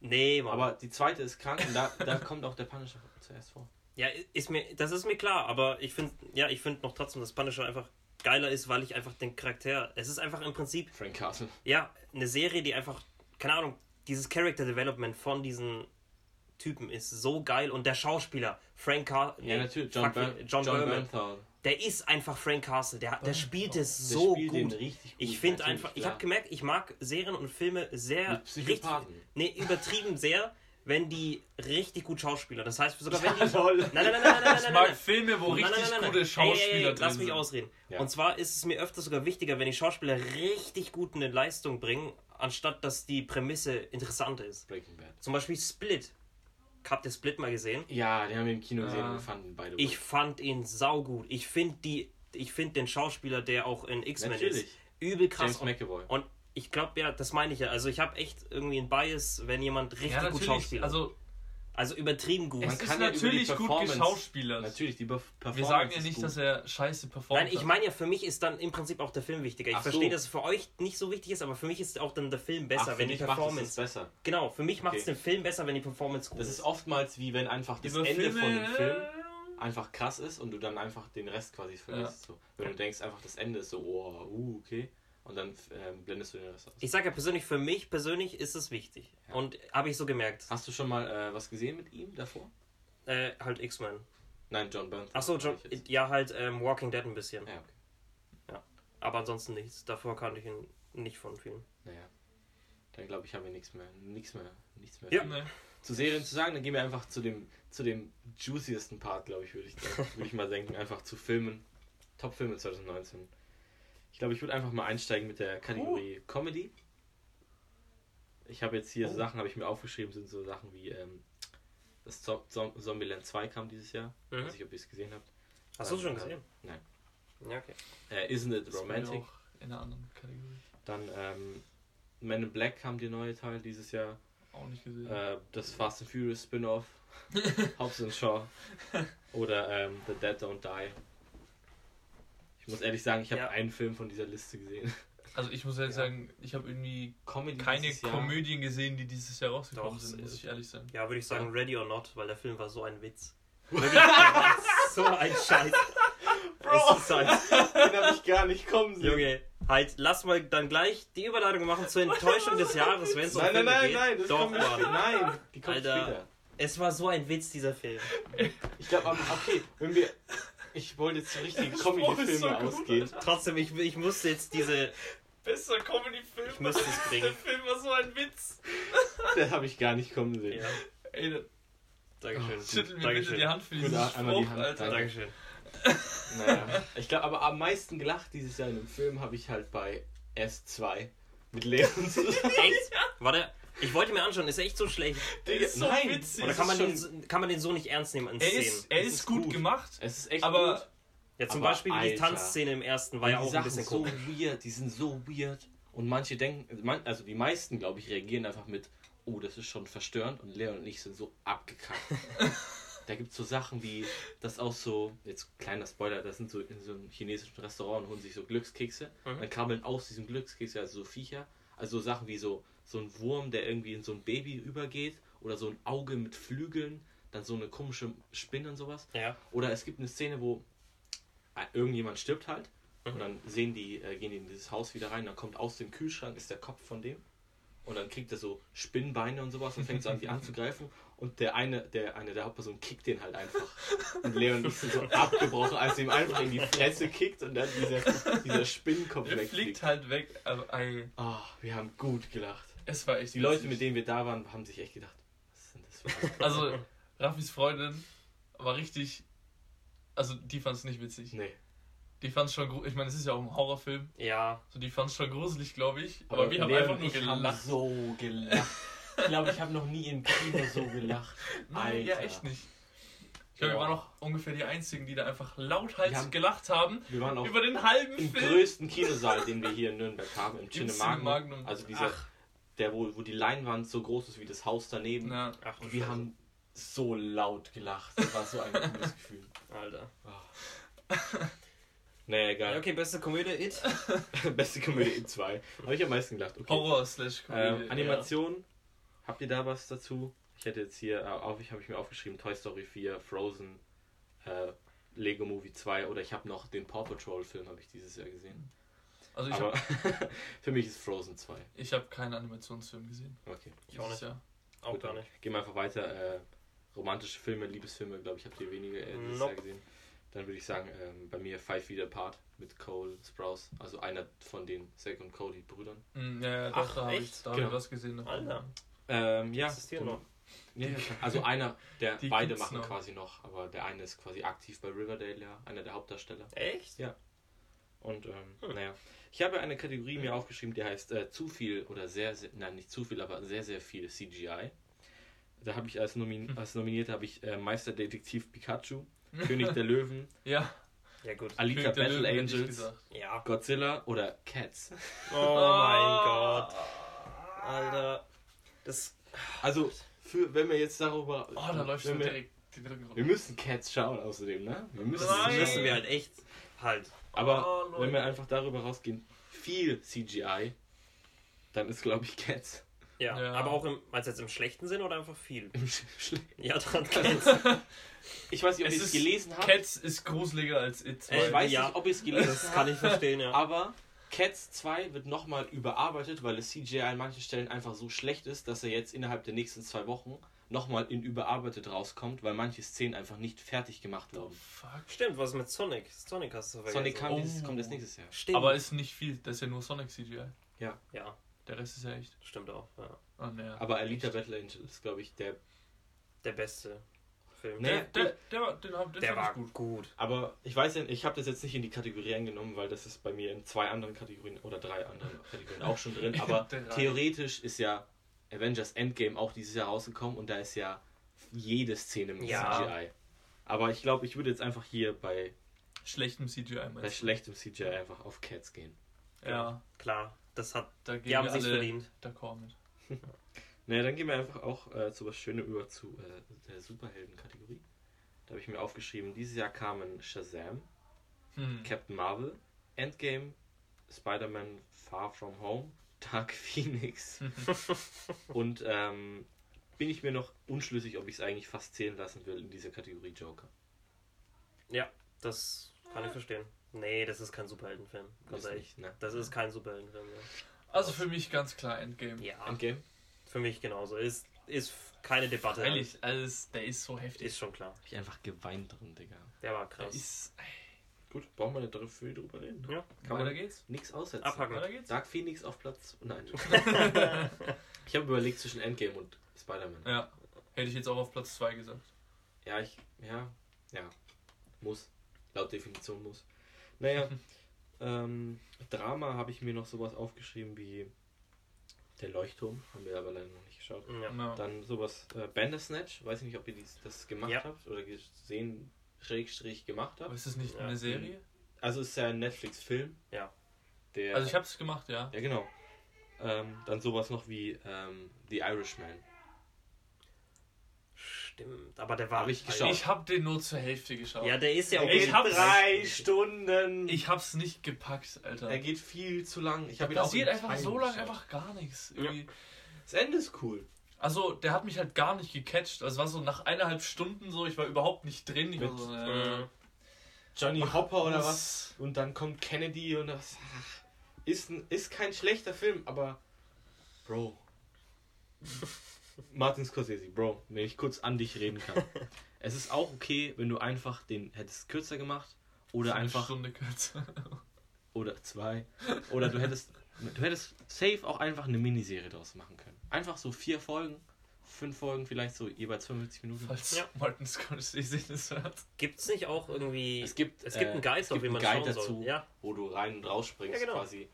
nee, Mann. aber die zweite ist krank und da, da kommt auch der Punisher zuerst vor. ja, ist mir, das ist mir klar, aber ich finde, ja, ich finde noch trotzdem, dass Punisher einfach geiler ist, weil ich einfach den Charakter, es ist einfach im Prinzip, Frank Castle. ja, eine Serie, die einfach, keine Ahnung, dieses Character Development von diesen Typen ist so geil und der Schauspieler, Frank Castle, Ja, natürlich. John, Bur John, Berman, Bernthal. der ist einfach Frank Castle, der, der spielt es Der so spielt gut. richtig gut. Ich finde einfach, ich klar. habe gemerkt, ich mag Serien und Filme sehr richtig, nee, übertrieben sehr, wenn die richtig gut schauspielern. Das heißt, sogar wenn die Ja. Nein, nein, nein, nein, nein, nein, Ich mag. Filme, wo richtig nein, nein, nein. gute Schauspieler ey, ey, ey, drin Lass mich sind. ausreden. Ja. Und zwar ist es mir öfter sogar wichtiger, wenn die Schauspieler richtig gut eine Leistung bringen, anstatt dass die Prämisse interessant ist. Breaking Bad. Zum Beispiel Split. Habt ihr Split mal gesehen? Ja, den haben wir im Kino gesehen Ah. und wir fanden beide gut. Ich fand ihn saugut. Ich finde die, ich finde den Schauspieler, der auch in X-Men ist, Natürlich. übel krass. James Und, McAvoy. und ich glaube ja, das meine ich ja. Also ich habe echt irgendwie einen Bias, wenn jemand richtig Ja, gut schauspielt. Also, Also, übertrieben gut. es Man ist kann ja natürlich gut Performance- geschauspielert. Natürlich, die Be- Performance Wir sagen ja ist nicht, gut. dass er scheiße performt Nein, ich meine ja, für mich ist dann im Prinzip auch der Film wichtiger. Ich Ach so. verstehe, dass es für euch nicht so wichtig ist, aber für mich ist auch dann der Film Ach, besser, für wenn die Performance. besser. Genau, für mich macht es Okay. den Film besser, wenn die Performance gut Das ist. ist oftmals wie wenn einfach das Über Ende Filme, von einem Film einfach krass ist und du dann einfach den Rest quasi vergisst. So. Wenn du denkst, einfach das Ende ist so, oh, uh, okay. Und dann ähm, blendest du den Rest aus. Ich sage ja persönlich, für mich persönlich ist es wichtig. Ja. Und habe ich so gemerkt. Hast du schon mal äh, was gesehen mit ihm davor? Äh, halt X-Men. Nein, John Bernthal. Achso, John, ja, halt ähm, Walking Dead ein bisschen. Ja, okay. Aber ansonsten nichts. Davor kannte ich ihn nicht von vielen. Naja. Dann glaube ich, haben wir nichts mehr, nichts mehr, nichts mehr Ja. Zu Serien zu sagen. Dann gehen wir einfach zu dem, zu dem juiciesten Part, glaube ich, würde ich, würde ich mal denken. Einfach zu Filmen. Top-Filme 2019. Ich glaube, ich würde einfach mal einsteigen mit der Kategorie Comedy. Ich habe jetzt hier Oh. Sachen, habe ich mir aufgeschrieben, sind so Sachen wie ähm, das Zo Zo Zombieland 2 kam dieses Jahr. Mhm. Weiß nicht, ob ihr es gesehen habt. Hast du es Ähm, schon gesehen? Nein. Ja, okay. Äh, Isn't It Romantic? auch in einer anderen Kategorie. Dann ähm, Men in Black kam der neue Teil dieses Jahr. Auch nicht gesehen. Äh, das Fast and Furious Spin-off. Hobbs and Shaw. Oder ähm, The Dead Don't Die. Ich muss ehrlich sagen, ich habe Ja. einen Film von dieser Liste gesehen. Also ich muss ehrlich Ja. sagen, ich habe irgendwie Comedy keine. Komödien gesehen, die dieses Jahr rausgekommen Doch, sind, muss ich ehrlich sein. Ja, würde ich sagen, Ready or Not, weil der Film war so ein Witz. So ein Scheiß. Bro. Es ist halt, Den habe ich gar nicht kommen sehen. Junge, halt, lass mal dann gleich die Überleitung machen zur Enttäuschung des Jahres, wenn es um Nein, nein, nein, geht. nein, das Doch, kommt nicht. Mann. Nein, die kommt Alter. später. Es war so ein Witz, dieser Film. Ich glaube, okay, wenn wir. Ich wollte jetzt so richtige Comedy-Filme so gut, ausgehen. Trotzdem, ich, ich musste jetzt diese. Bester Comedy-Film. Ich müsste es bringen. Der Film war so ein Witz. Das habe ich gar nicht kommen sehen. Ja, Ey, da Dankeschön. schüttel mir bitte Dankeschön. die Hand für Gut, diesen einmal die Spruch, Hand, Alter. danke. Dankeschön. Naja. Ich glaube, aber am meisten gelacht dieses Jahr in einem Film habe ich halt bei S2 mit Leon zusammen. Echt? Warte, ich wollte mir anschauen, ist er echt so schlecht? Der ist so Nein, witzig. Oder kann man, den, kann man den so nicht ernst nehmen an Er Szenen? ist, er ist, ist gut, gut. gemacht, Es ist echt aber gut. Ja, zum Aber Beispiel die Alter. Tanzszene im ersten war ja die auch ein Sachen bisschen so komisch. weird, die sind so weird. Und manche denken, also die meisten, glaube ich, reagieren einfach mit, oh, das ist schon verstörend. Und Leon und ich sind so abgekackt. da gibt es so Sachen wie, das auch so, jetzt kleiner Spoiler, das sind so in so einem chinesischen Restaurant und holen sich so Glückskekse. Mhm. Dann krabbeln aus diesem Glückskekse also so Viecher. Also so Sachen wie so, so ein Wurm, der irgendwie in so ein Baby übergeht. Oder so ein Auge mit Flügeln. Dann so eine komische Spinne und sowas. Ja. Oder es gibt eine Szene, wo äh, irgendjemand stirbt halt. Mhm. Und dann sehen die, äh, gehen die in dieses Haus wieder rein. Dann kommt aus dem Kühlschrank ist der Kopf von dem. Und dann kriegt er so Spinnbeine und sowas und fängt so an, die anzugreifen. Und der eine, der eine der Hauptpersonen kickt den halt einfach. Und Leon ist so abgebrochen, als er ihm einfach in die Fresse kickt und dann dieser, dieser Spinnenkopf wegfliegt. fliegt halt weg. Ey, Ah, wir haben gut gelacht. Es war echt Die Leute, mit denen wir da waren, haben sich echt gedacht, was sind das für Also, Raffis Freundin war richtig. Also, die fand es nicht witzig. Nee. Die fand es schon gruselig. Ich meine, es ist ja auch ein Horrorfilm. Ja. So, die fand es schon gruselig, glaube ich. Aber, wir haben einfach nur ich haben gelacht. so gelacht. Ich glaube, ich habe noch nie im Kino so gelacht. Nein, ja, echt nicht. Ich glaube, wir waren auch ungefähr die einzigen, die da einfach lauthals haben- gelacht haben. Wir waren auch Über den halben im Film. größten Kinosaal, den wir hier in Nürnberg haben, im Im Cinemagnum. Cinemagnum. Also dieser, Ach. Der wo, wo die Leinwand so groß ist wie das Haus daneben. Ja. Ach, Und wir Scheiße. haben so laut gelacht. Das war so ein cooles Gefühl. Alter. Nee, egal. Ja, okay, beste Komödie, It. Beste Komödie in 2. Habe ich am meisten gelacht. Okay. Horror slash Comedy. Ähm, Animation. Habt ihr da was dazu? Ich hätte jetzt hier, auf, ich habe ich mir aufgeschrieben, Toy Story 4, Frozen, äh, Lego Movie 2 oder ich habe noch den Paw Patrol Film, habe ich dieses Jahr gesehen. Also, ich Aber habe für mich ist Frozen 2. ich hab keinen Animationsfilm gesehen. Okay. Ich auch nicht. Jahr. Auch Gut, gar nicht. Gehen wir einfach weiter. Äh, romantische Filme, Liebesfilme, glaube ich, habt ihr weniger äh, dieses Nope. Jahr gesehen. Dann würde ich sagen, ähm, bei mir Five Feet Apart mit Cole Sprouse, also einer von den Zack und Cody Brüdern. Hm, ja, ja, Ach, doch, da habe ich, echt? da hab Genau. ich was gesehen. davon. Alter. Ähm, ja. Existieren noch. Ja, ja, klar. also einer, der Die beide machen noch. quasi noch, aber der eine ist quasi aktiv bei Riverdale, ja, einer der Hauptdarsteller. Echt? Und ähm, Hm. naja, ich habe eine Kategorie mir aufgeschrieben, die heißt äh, zu viel oder sehr, sehr, nein, nicht zu viel, aber sehr, sehr viel CGI. Da habe ich als, Nomin Hm. als Nominierte habe ich äh, Meisterdetektiv Pikachu, König der Löwen, Ja, Ja, gut. Alita Battle Löwen Angels. Ja. Godzilla oder Cats. Oh mein Gott. Alter. Das. Also, für, wenn wir jetzt darüber. Oh, da läuft schon direkt die Rücken wir müssen Cats schauen außerdem, ne? Wir müssen Das Nein. müssen wir halt echt. Halt. Aber Oh, wenn wir einfach darüber rausgehen, viel CGI, dann ist, glaube ich, Cats. Ja. Ja. Aber auch im. Meinst du jetzt im schlechten Sinn oder einfach viel? im Sch- Schle- Ja, dran geht's. Ich weiß nicht, ob Es ihr es ist- gelesen habt. Cats ist gruseliger als It 2. Ich weiß Ja. nicht, ob ihr es gelesen Das habt. kann ich verstehen, ja. Aber Cats 2 wird nochmal überarbeitet, weil das CGI an manchen Stellen einfach so schlecht ist, dass er jetzt innerhalb der nächsten zwei Wochen nochmal in überarbeitet rauskommt, weil manche Szenen einfach nicht fertig gemacht Oh, wurden. fuck. Stimmt, was mit Sonic? Sonic hast du vergessen. Sonic kam Oh. dieses, kommt jetzt nächstes Jahr. Stimmt. Aber ist nicht viel, das ist ja nur Sonic CGI. ja, Der Rest ist ja echt. stimmt auch. Ja. Oh, naja. Aber Alita Battle Angel ist, glaube ich, der. Der beste Film. Nee. der, der, der, der war gut. gut. Aber ich weiß ja, ich habe das jetzt nicht in die Kategorie eingenommen, weil das ist bei mir in zwei anderen Kategorien oder drei anderen Kategorien auch schon drin. Aber theoretisch ist ja Avengers Endgame auch dieses Jahr rausgekommen und da ist ja jede Szene mit Ja. CGI. Aber ich glaube, ich würde jetzt einfach hier bei, Schlechtem CGI bei schlechtem CGI einfach auf Cats gehen. Ja, Klar, das hat. da Die haben sich verdient. d'accord mit. Naja, dann gehen wir einfach auch äh, zu was Schönem über zu äh, der Superhelden-Kategorie. Da habe ich mir aufgeschrieben, dieses Jahr kamen Shazam, Hm. Captain Marvel, Endgame, Spider-Man Far From Home, Dark Phoenix und ähm, bin ich mir noch unschlüssig, ob ich es eigentlich fast zählen lassen will in dieser Kategorie Joker. Ja, das Kann ich verstehen. Nee, das ist kein Superheldenfilm. Ganz Ist ehrlich. nicht, ne? Das ist kein Superheldenfilm. Ja. Also für mich ganz klar Endgame. ja, Endgame? für mich genauso. Ist, ist keine Debatte. Ehrlich, alles, der ist so heftig. Ist schon klar. Hab ich einfach geweint drin, Digga. Der war Der krass. ist. Gut, brauchen wir nicht drüber- viel drüber reden. Ja. Kann Weiter man geht's. nichts aussetzen. Abhaken. Weiter geht's. Dark Phoenix auf Platz. Nein. ich habe überlegt zwischen Endgame und Spider-Man. Ja. Hätte ich jetzt auch auf Platz 2 gesagt. Ja, ich. Ja. Ja. Muss. Laut Definition muss. Naja. ähm, Drama habe ich mir noch sowas aufgeschrieben wie Der Leuchtturm. Haben wir aber leider noch nicht geschaut. Ja. Dann sowas äh, Bandersnatch. Weiß nicht, ob ihr dies, das gemacht Ja. habt oder gesehen, Schrägstrich gemacht Aber habt. ist das nicht Ja. eine Serie? Also es ist ja ein Netflix-Film. Ja. Der, Also ich hab's gemacht, ja. Ja, genau. Ähm, dann sowas noch wie ähm, The Irishman. Stimmt. Aber der war. Hab ich geschaut. Ich hab den nur zur Hälfte geschaut. Ja, der ist ja auch. Ich gut. hab drei Stunden. Ich hab's nicht gepackt, Alter. er geht viel zu lang. Ich habe ihn auch passiert in einfach Teilen so lange einfach gar nichts. Irgendwie. Das Ende ist cool. Also, der hat mich halt gar nicht gecatcht. Also, es war so nach eineinhalb Stunden so, ich war überhaupt nicht drin. Ich Mit, so, äh, Mhm. Johnny Hopper oder was? Und dann kommt Kennedy und das ist, ein, ist kein schlechter Film, aber Bro. Martin Scorsese, Bro, wenn ich kurz an dich reden kann. es ist auch okay, wenn du einfach den hättest kürzer gemacht oder so eine einfach Stunde kürzer. oder zwei oder du hättest du hättest safe auch einfach eine Miniserie draus machen können. Einfach so vier Folgen, fünf Folgen vielleicht so jeweils 45 Minuten. Falls Ja. Martin Scorsese das hört. Gibt's nicht auch irgendwie. Es gibt, Es gibt einen äh, Guide, es auf gibt wie man einen Guide schauen dazu, soll. Ja. wo du rein und rausspringst Ja, genau. quasi.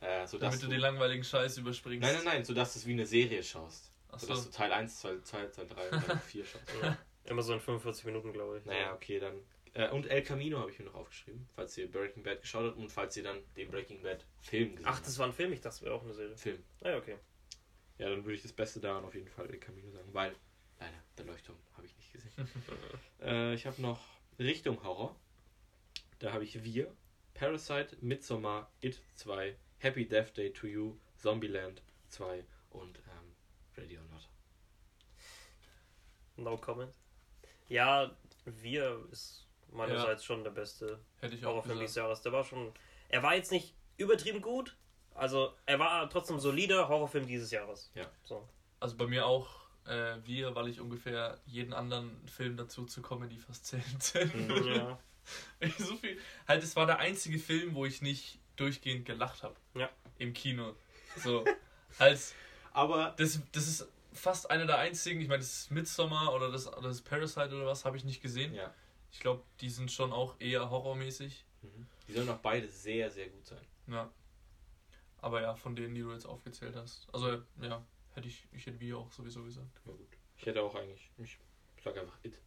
Äh, sodass Damit du den langweiligen Scheiß überspringst. Nein, nein, nein, sodass du es wie eine Serie schaust. Achso. Sodass du Teil 1, 2, 2, 2 3 und dann 4 schaust. ja. Immer so in 45 Minuten, glaube ich. Naja, okay, dann. Äh, und El Camino habe ich mir noch aufgeschrieben, falls ihr Breaking Bad geschaut habt und falls ihr dann den Breaking Bad Film gesehen Ach, das war ein Film, ich dachte, das wäre auch eine Serie. habt. Film. Ah, ja, okay. Ja, dann würde ich das Beste daran auf jeden Fall El Camino sagen, weil, leider, der Leuchtturm habe ich nicht gesehen. äh, ich habe noch Richtung Horror. Da habe ich Wir, Parasite, Midsommar, It 2, Happy Death Day to You, Zombieland 2 und ähm, Ready or Not. No comment. Ja, wir ist meinerseits schon der beste Hätte ich auch Horrorfilm gesagt. dieses Jahres. Der war schon. Er war jetzt nicht übertrieben gut. Also, er war trotzdem solider Horrorfilm dieses Jahres. Ja. So. Also bei mir auch äh, wir, weil ich ungefähr jeden anderen Film dazu zu Comedy fast zählen Mhm. ja. so viel. Halt, es war der einzige Film, wo ich nicht durchgehend gelacht habe. Ja. Im Kino. So. halt, Aber das, das ist fast einer der einzigen, ich meine, das ist Midsommar oder das, oder das Parasite oder was, habe ich nicht gesehen. ja, Ich glaube, die sind schon auch eher horrormäßig. mhm. die sollen auch beide sehr, sehr gut sein. Ja. Aber ja, von denen, die du jetzt aufgezählt hast. Also, ja, hätte ich, ich hätte wie auch sowieso gesagt. Ja, gut. Ich hätte auch eigentlich, ich sag einfach It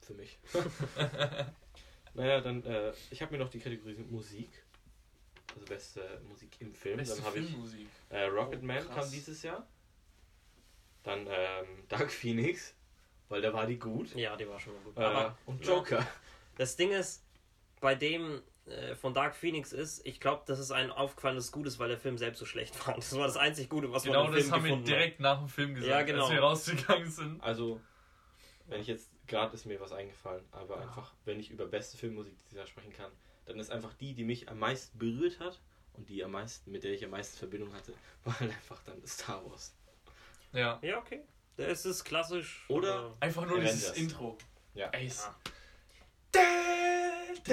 für mich. naja, dann, äh, ich habe mir noch die Kategorie Musik. Also beste Musik im Film. Beste dann habe ich äh, Rocketman Oh, kam dieses Jahr. Dann ähm, Dark Phoenix, weil da war die gut. ja, die war schon mal gut. Äh, Aber und Joker. das Ding ist, bei dem äh, von Dark Phoenix ist, ich glaube, das ist ein aufgefallenes Gutes, weil der Film selbst so schlecht war. Das war das einzig Gute, was Genau man im das Film haben wir direkt nach dem Film gesagt, Ja, genau. als wir rausgegangen sind. Also, wenn ich jetzt, gerade ist mir was eingefallen, aber einfach, wenn ich über beste Filmmusik dieses Jahr sprechen kann, dann ist einfach die, die mich am meisten berührt hat und die am meisten, mit der ich am meisten Verbindung hatte, war halt einfach dann Star Wars. Ja. hat. Ja, okay. Das ist klassisch. Oder- aber- Einfach nur dieses Avengers. Intro. Ja. Es- Ah.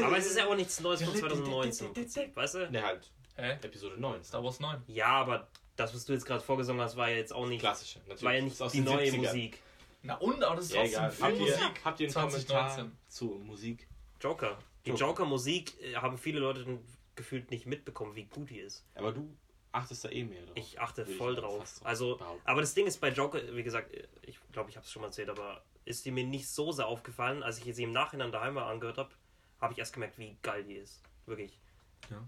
Aber es ist ja auch nichts Neues von 2019 im Prinzip, weißt du? Ne, halt, Hä? Episode 9. Star Wars 9. Ja, aber das, was du jetzt gerade vorgesungen hast, war ja jetzt auch nicht, Klassische, natürlich. war ja nicht aus die neue 70ern. Musik. Na und, aber das ist Ja, trotzdem egal. Habt ihr, Filmmusik. habt ihr einen Kommentar 2019. zu Musik? Joker. Die Joker. Joker-Musik äh, haben viele Leute gefühlt nicht mitbekommen, wie gut die ist. Aber du achtest da eh mehr drauf. Ich achte ich voll mal drauf. Also, behaupten. aber das Ding ist bei Joker, wie gesagt, ich glaube, ich habe es schon mal erzählt, aber ist die mir nicht so sehr aufgefallen, als ich sie im Nachhinein daheim mal angehört habe, habe ich erst gemerkt, wie geil die ist. Wirklich.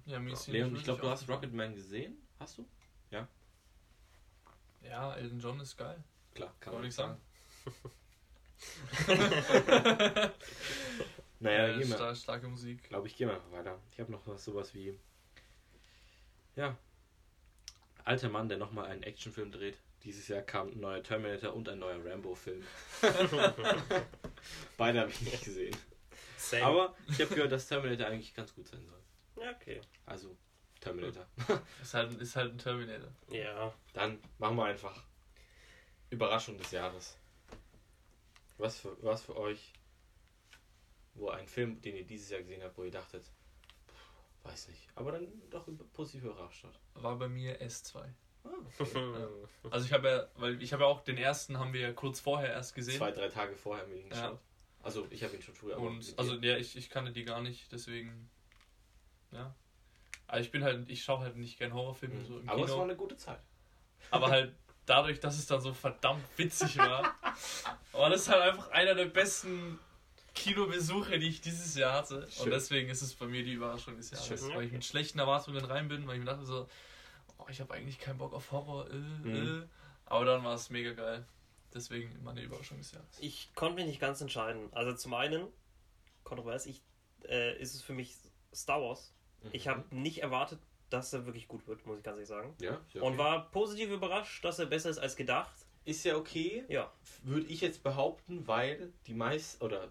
Ja, mir ist Leon, nicht ich glaube, du hast Rocketman gesehen. Hast du? aufgefallen. Ja, Elton John ist geil. Klar, kann man ich sagen? Naja, Äh, gehen wir. star starke Musik. glaube ich, gehen wir einfach weiter. Ich habe noch was, sowas wie. Ja. Alter Mann, der nochmal einen Actionfilm dreht. Dieses Jahr kam ein neuer Terminator und ein neuer Rambo-Film. Beide habe ich nicht gesehen. Same. Aber ich habe gehört, dass Terminator eigentlich ganz gut sein soll. Ja, okay. Also, Terminator. ist, halt, ist halt ein Terminator. Ja. Dann machen wir einfach Überraschung des Jahres. Was für, was für euch, wo ein Film, den ihr dieses Jahr gesehen habt, wo ihr dachtet, weiß nicht, aber dann doch positiv überrascht hat. War bei mir S2. Ah, okay. Also ich habe ja, weil ich habe ja auch den ersten haben wir ja kurz vorher erst gesehen. Zwei, drei Tage vorher haben wir ihn geschaut. Ja. Also ich habe ihn schon früher. Und also ja, ich, ich kannte die gar nicht, deswegen ja. Aber ich bin halt, ich schaue halt nicht gern Horrorfilme mhm. so im Aber Kino. es war eine gute Zeit. Aber halt dadurch, dass es dann so verdammt witzig war, war das halt einfach einer der besten Kinobesuche, die ich dieses Jahr hatte. Schön. Und deswegen ist es bei mir die Überraschung des Jahres. Schön, weil ich mit schlechten Erwartungen rein bin, weil ich mir dachte so, oh, ich habe eigentlich keinen Bock auf Horror. Äh, mhm. äh. Aber dann war es mega geil. Deswegen meine Überraschung des Jahres. Ich konnte mich nicht ganz entscheiden. Also zum einen, kontrovers, ich, äh, ist es für mich Star Wars. Mhm. Ich habe nicht erwartet, dass er wirklich gut wird, muss ich ganz ehrlich sagen. Ja, okay. Und war positiv überrascht, dass er besser ist als gedacht. Ist ja okay. Ja. Würde ich jetzt behaupten, weil die meisten, oder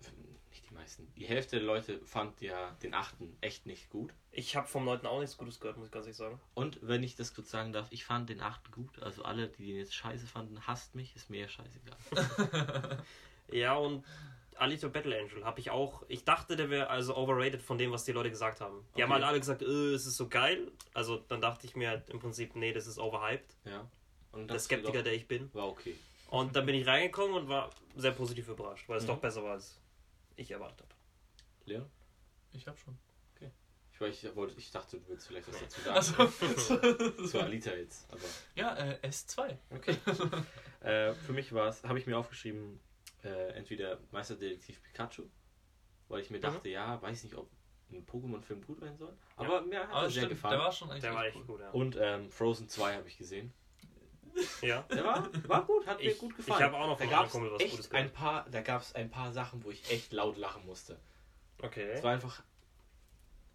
nicht die meisten, die Hälfte der Leute fand ja den achten echt nicht gut. Ich habe vom Leuten auch nichts Gutes gehört, muss ich ganz ehrlich sagen. Und wenn ich das kurz sagen darf, ich fand den achten gut. Also alle, die den jetzt scheiße fanden, hasst mich, ist mir scheißegal. ja, und Alita Battle Angel habe ich auch. Ich dachte, der wäre also overrated von dem, was die Leute gesagt haben. Die okay. haben halt alle gesagt, äh, es ist so geil. Also dann dachte ich mir halt im Prinzip, nee, das ist overhyped. Ja. Und der Skeptiker, doch, der ich bin. War okay. Und dann bin ich reingekommen und war sehr positiv überrascht, weil es mhm. doch besser war, als ich erwartet habe. Leon? Ich habe schon. Okay. Ich, ich, wollte, ich dachte, du willst vielleicht was dazu sagen. Also, Zu Alita jetzt. Aber. Ja, äh, S2. Okay. äh, für mich war es, habe ich mir aufgeschrieben, äh, entweder Meisterdetektiv Pikachu, weil ich mir mhm. dachte, mhm. ja, weiß nicht, ob ein Pokémon-Film gut werden soll. Aber ja. mir hat er sehr gefallen. Der war schon der war echt gut. gut ja. Und ähm, Frozen 2 habe ich gesehen. Ja. Der war, war gut, hat ich, mir gut gefallen. Ich habe auch noch da gab's was echt Gutes ein paar, Da gab es ein paar Sachen, wo ich echt laut lachen musste. Okay. Es war einfach.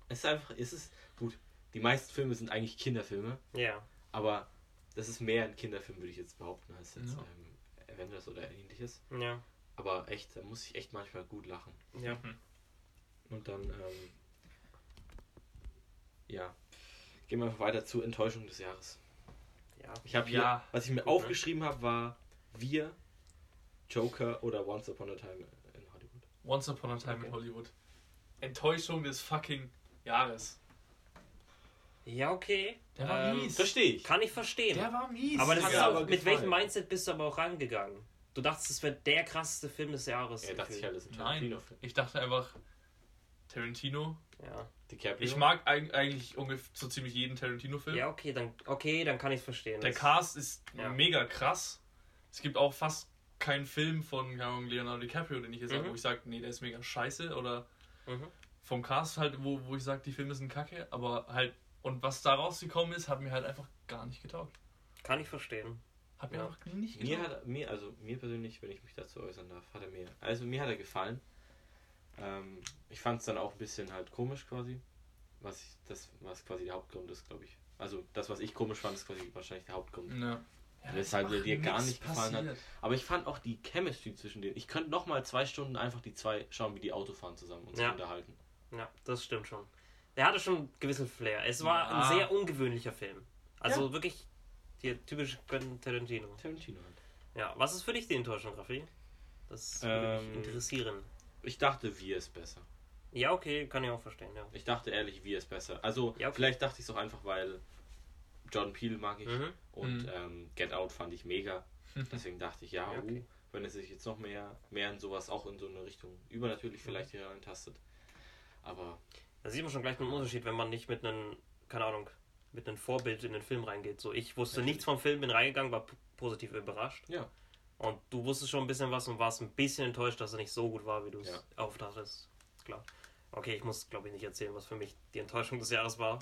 Es ist einfach, es ist gut. Die meisten Filme sind eigentlich Kinderfilme. Ja. Aber das ist mehr ein Kinderfilm, würde ich jetzt behaupten, als jetzt ja. ähm, Avengers oder ähnliches. Ja. Aber echt, da muss ich echt manchmal gut lachen. Ja. Und dann, ähm, ja, gehen wir einfach weiter zur Enttäuschung des Jahres. Ja. Ich habe hier, ja. was ich mir gut, aufgeschrieben habe, war Wir, Joker oder Once Upon a Time in Hollywood. Once Upon a Time okay. in Hollywood. Enttäuschung des fucking Jahres. Ja, okay. Der war ähm, mies. Verstehe ich. Kann ich verstehen. Der war mies. Aber, das ist auch, mit welchem Mindset bist du aber auch rangegangen? Du dachtest, es wäre der krasseste Film des Jahres. Ja, dachte ich halt, das ist ein Tarantino-Film. Ich dachte einfach, Tarantino. Ja. DiCaprio. Ich mag eigentlich ungefähr so ziemlich jeden Tarantino-Film. Ja, okay, dann, okay, dann kann ich es verstehen. Der Cast ist ja. mega krass. Es gibt auch fast keinen Film von Leonardo DiCaprio, den ich jetzt mhm. sage, wo ich sage, nee, der ist mega scheiße. Oder mhm. vom Cast halt, wo, wo ich sage, die Filme sind kacke. Aber halt, und was da rausgekommen ist, hat mir halt einfach gar nicht getaugt. Kann ich verstehen. Hat mir auch nicht gefallen. Mir hat mir, also mir persönlich, wenn ich mich dazu äußern darf, hat er mir. Also mir hat er gefallen. Ähm, ich fand es dann auch ein bisschen halt komisch quasi. Was ich, das, was quasi der Hauptgrund ist, glaube ich. Also das, was ich komisch fand, ist quasi wahrscheinlich der Hauptgrund. Ja. Ja, Weshalb er dir gar nicht gefallen passiert. hat. Aber ich fand auch die Chemistry zwischen denen. Ich könnte noch mal zwei Stunden einfach die zwei schauen, wie die Auto fahren zusammen und sich unterhalten. Ja, das stimmt schon. Der hatte schon einen gewissen Flair. Es war ja. ein sehr ungewöhnlicher Film. Also wirklich hier, typisch Quentin Tarantino. Tarantino halt. Ja, was ist für dich die Enttäuschung, Raffi? Das würde ähm, mich interessieren. Ich dachte, wir ist besser. Ja, okay, kann ich auch verstehen, ja. Ich dachte ehrlich, wir ist besser. Also, ja, okay. vielleicht dachte ich es auch einfach, weil John Peel mag ich mhm. und mhm. Ähm, Get Out fand ich mega. Deswegen dachte ich, ja, ja okay. uh, wenn es sich jetzt noch mehr, mehr in sowas, auch in so eine Richtung übernatürlich mhm. vielleicht hier reintastet. Aber. Da sieht man schon gleich einen Unterschied, wenn man nicht mit einem, keine Ahnung, mit einem Vorbild in den Film reingeht. So, ich wusste Natürlich. nichts vom Film, bin reingegangen, war positiv überrascht. Ja. Und du wusstest schon ein bisschen was und warst ein bisschen enttäuscht, dass er nicht so gut war, wie du es ja. aufdachtest. Klar. Okay, ich muss, glaube ich, nicht erzählen, was für mich die Enttäuschung des Jahres war.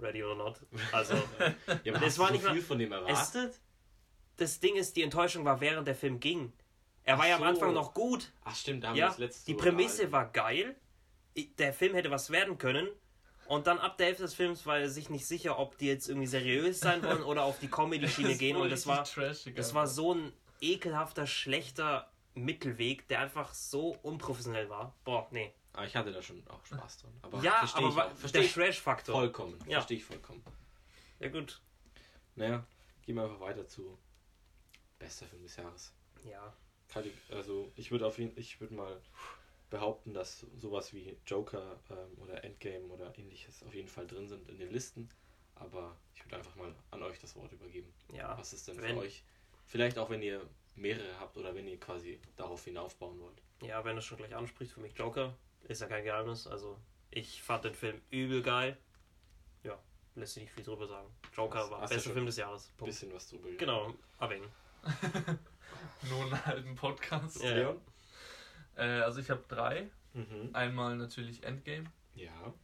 Ready or not. Also, ja, aber das war nicht so viel von dem erwartet. Es, das Ding ist, die Enttäuschung war, während der Film ging. Er Ach war ja am Anfang noch gut. Ach stimmt, da haben ja, wir das letzte Die Prämisse war geil. Der Film hätte was werden können. Und dann ab der Hälfte des Films war er sich nicht sicher, ob die jetzt irgendwie seriös sein wollen oder auf die Comedy-Schiene gehen. Und das war, das war so ein ekelhafter, schlechter Mittelweg, der einfach so unprofessionell war. Boah, nee. Aber ich hatte da schon auch Spaß dran. Aber ja, verstehe aber ich, auch. Verstehe der ich Trash-Faktor. vollkommen. Ja. Verstehe ich vollkommen. Ja, gut. Naja, gehen wir einfach weiter zu bester Film des Jahres. Ja. Also ich würde auf jeden ich würde mal behaupten, dass sowas wie Joker ähm, oder Endgame oder ähnliches auf jeden Fall drin sind in den Listen. Aber ich würde einfach mal an euch das Wort übergeben. Ja. Was ist denn wenn- für euch? Vielleicht auch wenn ihr mehrere habt oder wenn ihr quasi darauf hinaufbauen wollt. Ja, wenn du schon gleich ansprichst, für mich Joker, ist ja kein Geheimnis. Also, ich fand den Film übel geil. Ja, lässt sich nicht viel drüber sagen. Joker Hast- war bester schon Film des Jahres. Ein Punkt. bisschen was drüber. Genau, erwähnen. Nur einen halben Podcast. Ja. Leon? Äh, also ich habe drei. Mhm. Einmal natürlich Endgame, Ja,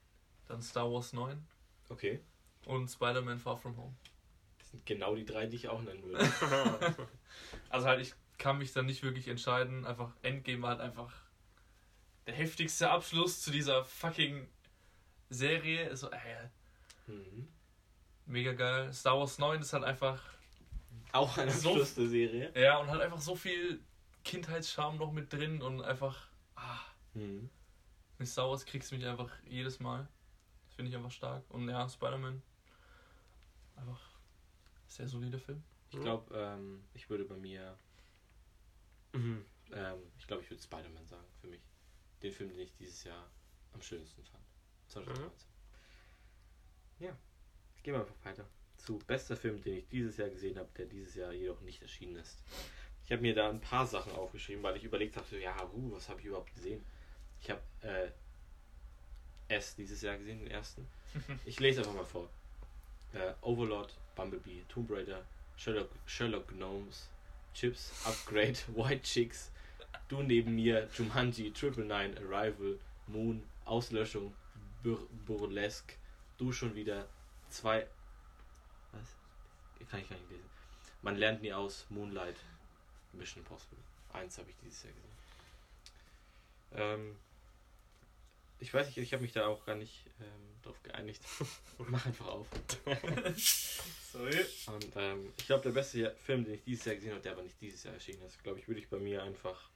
dann Star Wars 9 okay. und Spider-Man Far From Home. Genau die drei, die ich auch nennen würde. Also halt, ich kann mich dann nicht wirklich entscheiden. Einfach Endgame war halt einfach der heftigste Abschluss zu dieser fucking Serie. So, äh, mhm. mega geil. Star Wars 9 ist halt einfach, Auch eine So- der Serie. ja, und halt einfach so viel Kindheitscharme noch mit drin und einfach, ah, Mhm. mit Star Wars kriegst du mich einfach jedes Mal. Das finde ich einfach stark. Und ja, Spider-Man, einfach sehr solider Film. Ich glaube, ähm, ich würde bei mir, Mhm. ähm, ich glaube, ich würde Spider-Man sagen für mich. Den Film, den ich dieses Jahr am schönsten fand. 2019. Ja, gehen wir einfach weiter zu bester Film, den ich dieses Jahr gesehen habe, der dieses Jahr jedoch nicht erschienen ist. Ich habe mir da ein paar Sachen aufgeschrieben, weil ich überlegt habe, so, ja, uh, was habe ich überhaupt gesehen? Ich habe äh, S dieses Jahr gesehen, den ersten. Ich lese einfach mal vor. Äh, Overlord, Bumblebee, Tomb Raider, Sherlock, Sherlock Gnomes, Chips, Upgrade, White Chicks, Du neben mir, Jumanji, Triple Nine, Arrival, Moon, Auslöschung, Bur Burlesque, Du schon wieder, zwei. Was? Kann ich gar nicht lesen. Man lernt nie aus, Moonlight, Mission Impossible. Eins habe ich dieses Jahr gesehen. Ähm, ich weiß nicht, ich habe mich da auch gar nicht ähm, drauf geeinigt. Mach einfach auf. Sorry. Und ähm, ich glaube, der beste Film, den ich dieses Jahr gesehen habe, der aber nicht dieses Jahr erschienen ist, glaube ich, würde ich bei mir einfach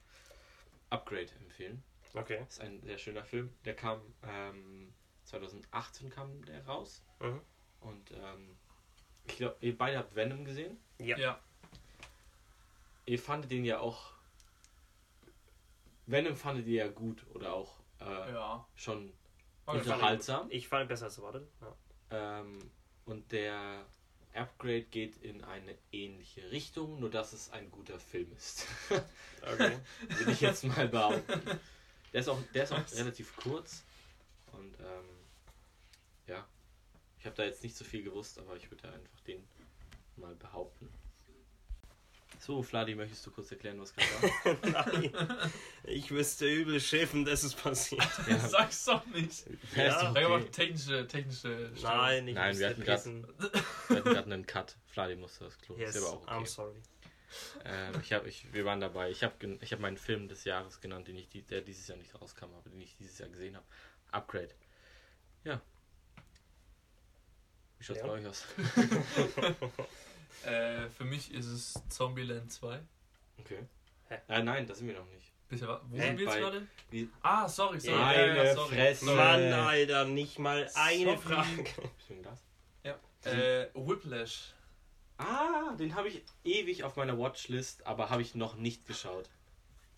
Upgrade empfehlen. Okay. Das ist ein sehr schöner Film. Der kam ähm, 2018 kam der raus. Mhm. Und ähm, ich glaube, ihr beide habt Venom gesehen. Ja. Ja. Ihr fandet den ja auch. Venom fandet ihr ja gut oder auch äh, Ja. schon ganz unterhaltsam. Ich fand ihn besser als erwartet. Ja. Ähm, und der Upgrade geht in eine ähnliche Richtung, nur dass es ein guter Film ist. Okay. Würde ich jetzt mal behaupten. Der ist auch, der ist auch relativ kurz. Und ähm, ja, ich habe da jetzt nicht so viel gewusst, aber ich würde einfach den mal behaupten. So, Fladi, möchtest du kurz erklären, was gerade war? Nein. Ich wüsste übel schiffen, dass es passiert. Ja. Sag's doch nicht. Ja, ist Ja. doch Sag aber okay. technische, technische Störung. Nein, ich Nein. Wir hatten gerade einen Cut. Fladi musste das Klo. Yes, ist aber auch okay. I'm sorry. Ähm, ich hab, ich, wir waren dabei. Ich habe ich hab meinen Film des Jahres genannt, den ich die, der dieses Jahr nicht rauskam, aber den ich dieses Jahr gesehen habe. Upgrade. Ja. Wie schaut's Ja. bei euch aus? Äh, für mich ist es Zombieland 2. Okay. Hä? Äh, nein, das sind wir noch nicht. Bisher war, wo Hä? sind wir jetzt Bei- gerade? Wie, Ah, sorry, sorry. Ja, ja, sorry. Fresse. Mann, Alter, nicht mal eine Sorry. Frage. bist du ein Glas? Äh, Whiplash. Ah, den habe ich ewig auf meiner Watchlist, aber habe ich noch nicht geschaut.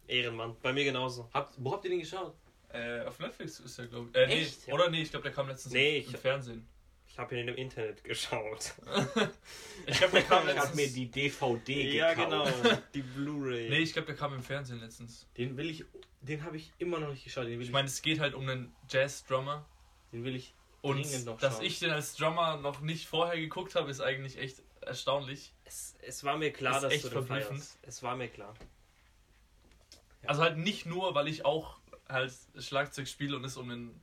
Ehrenmann, bei mir genauso. Habt, wo habt ihr den geschaut? Äh, auf Netflix ist er, glaube ich. Äh, nee, Echt? Ja. Oder nee, ich glaube, der kam letztens Nee, im, ich- im Fernsehen. Ich habe ihn im Internet geschaut. Ich glaube, der kam Ich habe letztens. mir die DVD Ja, gekauft. genau. Die Blu-ray. Nee, ich glaube, der kam im Fernsehen letztens. Den will ich, den habe ich immer noch nicht geschaut. Den will Ich ich, meine, es geht halt um einen Jazz-Drummer. den will ich Und dringend noch dass schauen. ich den als Drummer noch nicht vorher geguckt habe, ist eigentlich echt erstaunlich. es, es war mir klar, Ist dass echt du den verblüffend. feierst. Es war mir klar. Ja. Also halt nicht nur, weil ich auch halt Schlagzeug spiele und es um einen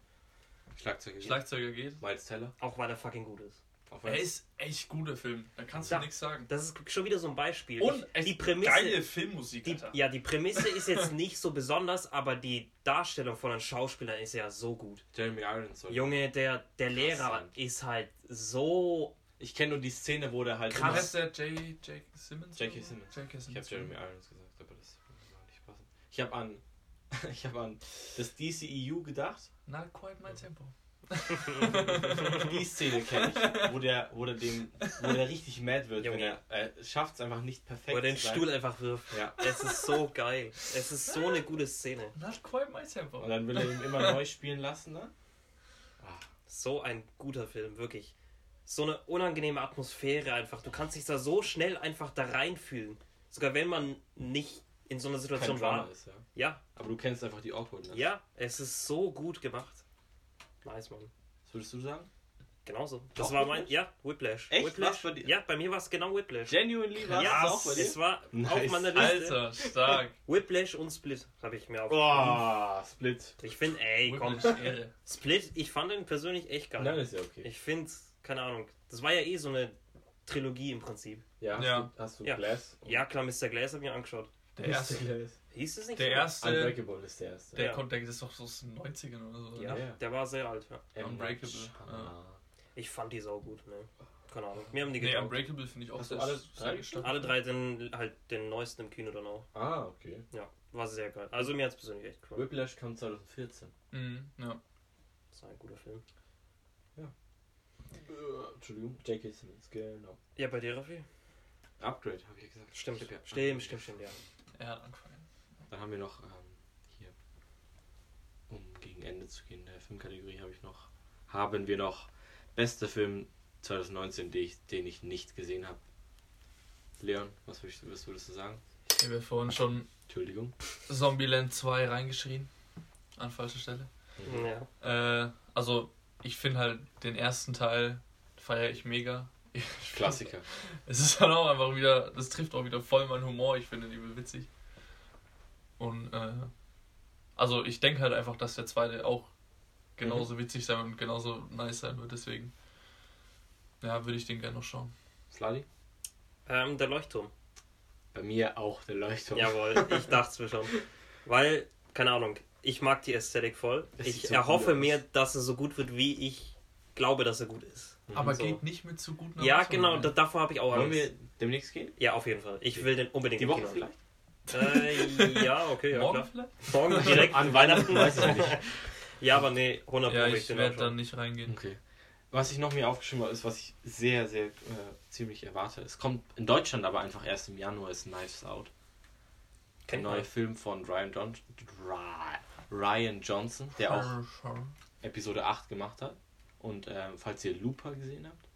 Schlagzeuger. Schlagzeuger geht. Miles Teller. Auch weil er fucking gut ist. Er ist echt guter Film. Da kannst Ja. du nichts sagen. Das ist schon wieder so ein Beispiel. Und ich, die Prämisse, geile Filmmusik, die, ja, die Prämisse ist jetzt nicht so besonders, aber die Darstellung von den Schauspielern ist ja so gut. Jeremy Irons. Junge, der, der Lehrer ist halt so. Ich kenne nur die Szene, wo der halt Krass. heißt der J. J. Simmons? J.K. Simmons. J.K. Ich habe Simmons. Jeremy Irons gesagt, aber das würde nicht passen. Ich habe an, ich habe an das DCEU gedacht. Not quite my tempo. Die Szene kenne ich, wo der, wo der, dem, wo der richtig mad wird, wenn Junge. er äh, schafft es einfach nicht perfekt Wo er den. Stuhl einfach wirft. Ja. Es ist so geil. Es ist so eine gute Szene. Not quite my tempo. Und dann will er ihn immer neu spielen lassen, ne? Ah, So ein guter Film, wirklich. So eine unangenehme Atmosphäre einfach. Du kannst dich da so schnell einfach da reinfühlen. Sogar wenn man nicht in so einer Situation war. ist, ja. Ja, Aber du kennst einfach die Awkwardness. ja, es ist so gut gemacht. Nice, Mann. Was würdest du sagen? Genauso. Das Doch, war mein. Whiplash? Ja, Whiplash. Echt? Whiplash. Was bei dir? Ja, bei mir war es genau Whiplash. Genuinely war ja, das auch bei dir? es war auf Nice. meiner Liste. Alter, stark. Whiplash und Split habe ich mir aufgeschrieben. Boah, Split. Ich finde, ey, komm. Whiplash Ehre. Split, ich fand den persönlich echt geil. Nein, ist ja okay. Ich finde, keine Ahnung, das war ja eh so eine Trilogie im Prinzip. Ja, hast Ja. du, hast du Ja. Glass? Ja, klar, Mr. Glass habe ich mir angeschaut. Der erste. Hieß es nicht Der so? erste. Unbreakable ist der erste. Der Ja. kommt, der ist doch so aus den 90ern oder so. Ja, Ja. der war sehr alt, ja. Unbreakable, Shyamalan. Ich fand die sau gut, ne? Keine Ahnung. Mir haben die Nee, getaugt. Unbreakable finde ich auch Hast du alle drei stark. Alle drei den, halt den neuesten im Kino dann auch. Ah, okay. Ja, war sehr geil. Also mir hat es persönlich echt gefallen. Whiplash kam 2014. Mhm, ja. Das war ein guter Film. Äh, Entschuldigung, J.K. Simmons, genau. Ja, bei dir, Raffi? Upgrade, habe ich ja gesagt. Stimmt. Ja Stimmt, stimmt, stimmt, ja. Er hat angefangen. Dann haben wir noch ähm, hier, um gegen Ende zu gehen, der Filmkategorie habe ich noch, haben wir noch beste Film 2019, den ich, den ich nicht gesehen habe. Leon, was würdest, du- was würdest du sagen? Ich habe ja vorhin schon Entschuldigung. Zombieland 2 reingeschrien. An falscher Stelle. Ja. Äh, also, ich finde halt den ersten Teil feiere ich mega. Klassiker. Es ist dann auch einfach wieder, das trifft auch wieder voll meinen Humor. Ich finde die witzig. Und, äh, also ich denke halt einfach, dass der zweite auch genauso witzig sein und genauso nice sein wird. Deswegen, ja, würde ich den gerne noch schauen. Sladi? Ähm, der Leuchtturm. Bei mir auch der Leuchtturm. Jawohl, ich dachte es mir schon. Weil, keine Ahnung, ich mag die Ästhetik voll. Es Ich so erhoffe mir, dass er so gut wird, wie ich glaube, dass er gut ist. Aber So. geht nicht mit zu guten Ja, genau, rein. da, davor habe ich auch Wollen wir demnächst gehen? Ja, auf jeden Fall. Ich will den unbedingt Die im Woche Kino. vielleicht? Äh, ja, okay, ja, Morgen klar. vielleicht? Morgen direkt An Weihnachten weiß ich nicht. Ja, aber nee, 100 Ja, ich werde dann nicht reingehen. Okay. Was ich noch mir aufgeschrieben habe, ist, was ich sehr, sehr äh, ziemlich erwarte. Es kommt in Deutschland aber einfach erst im Januar, ist Knives Out. Der neue. Film von Ryan, John Ryan Johnson, der auch Episode 8 gemacht hat. Und ähm, falls ihr Looper gesehen habt,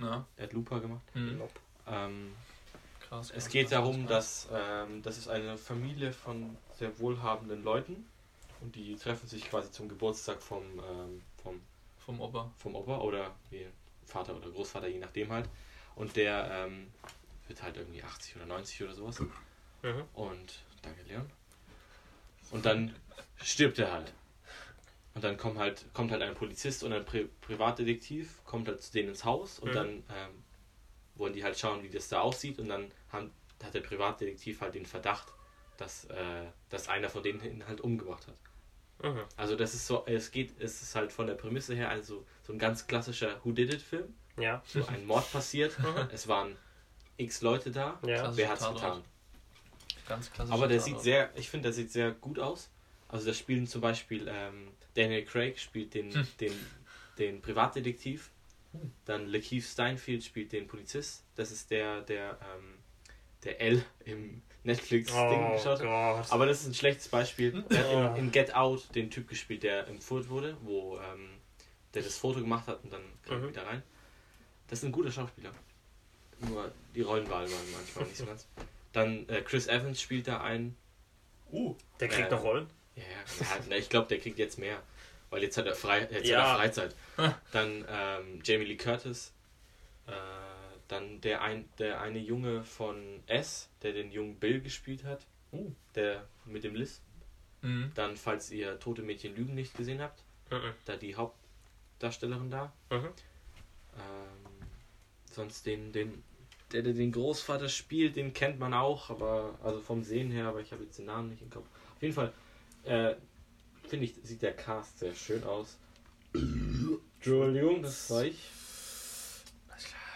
ja. er hat Looper gemacht. Nope. Ähm, Krass, es geht krass, darum, krass. dass ähm, das ist eine Familie von sehr wohlhabenden Leuten und die treffen sich quasi zum Geburtstag vom, ähm, vom Vom Opa. vom Opa oder wie Vater oder Großvater, je nachdem halt. Und der ähm, wird halt irgendwie 80 oder 90 oder sowas. Mhm. Und danke, Leon. Und dann stirbt er halt. Und dann kommt halt, kommt halt ein Polizist und ein Pri Privatdetektiv, kommt halt zu denen ins Haus und Mhm. dann ähm, wollen die halt schauen, wie das da aussieht und dann haben, hat der Privatdetektiv halt den Verdacht, dass, äh, dass einer von denen ihn halt umgebracht hat. Mhm. Also das ist so, es geht, es ist halt von der Prämisse her also so ein ganz klassischer Who Did It Film. Ja. So ein Mord passiert, Mhm. es waren x Leute da, Ja. Wer hat's Tatort. getan? Ganz klassisch. Aber der sieht sehr, ich finde, der sieht sehr gut aus. Also da spielen zum Beispiel ähm, Daniel Craig spielt den, Hm. den, den Privatdetektiv. Hm. Dann Lakeith Steinfield spielt den Polizist. Das ist der, der, ähm, der L im Netflix-Ding Oh geschaut hat. Aber das ist ein schlechtes Beispiel. Er Oh. hat in, in Get Out den Typ gespielt, der entführt wurde, wo ähm, der das Foto gemacht hat und dann kam er Mhm. wieder rein. Das ist ein guter Schauspieler. Nur die Rollenwahl waren manchmal nicht so ganz. Dann äh, Chris Evans spielt da einen. Uh, der kriegt äh, noch Rollen. Ja, ja, ich glaube, der kriegt jetzt mehr. Weil jetzt hat er, frei, jetzt Ja. hat er Freizeit. Dann ähm, Jamie Lee Curtis. Äh, dann der, ein, der eine Junge von S, der den jungen Bill gespielt hat. Oh. Der mit dem Liz. mhm. Dann, falls ihr Tote Mädchen Lügen nicht gesehen habt, Mhm. da die Hauptdarstellerin da. Mhm. Ähm, sonst den, den, der, der den Großvater spielt, den kennt man auch, aber also vom Sehen her, aber ich habe jetzt den Namen nicht im Kopf. Auf jeden Fall, äh, finde ich, sieht der Cast sehr schön aus. Entschuldigung, das war ich.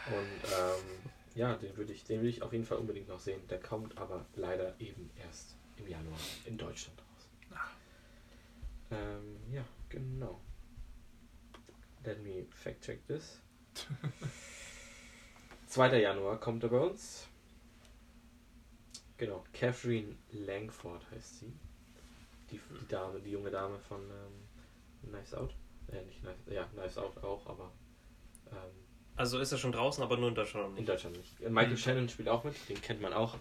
Und ähm, ja, den würde ich, den ich auf jeden Fall unbedingt noch sehen. Der kommt aber leider eben erst im im Januar in Deutschland raus. Ähm, ja, genau. Let me fact check this. 2. Januar kommt er bei uns. Genau, Catherine Langford heißt sie. Die, die Dame, die junge Dame von ähm, Knives Out. Äh, nicht Knives, ja, Knives Out auch, aber ähm, Also ist er schon draußen, aber nur in Deutschland noch in nicht. Deutschland nicht. Äh, Michael Mhm. Shannon spielt auch mit, den kennt man auch.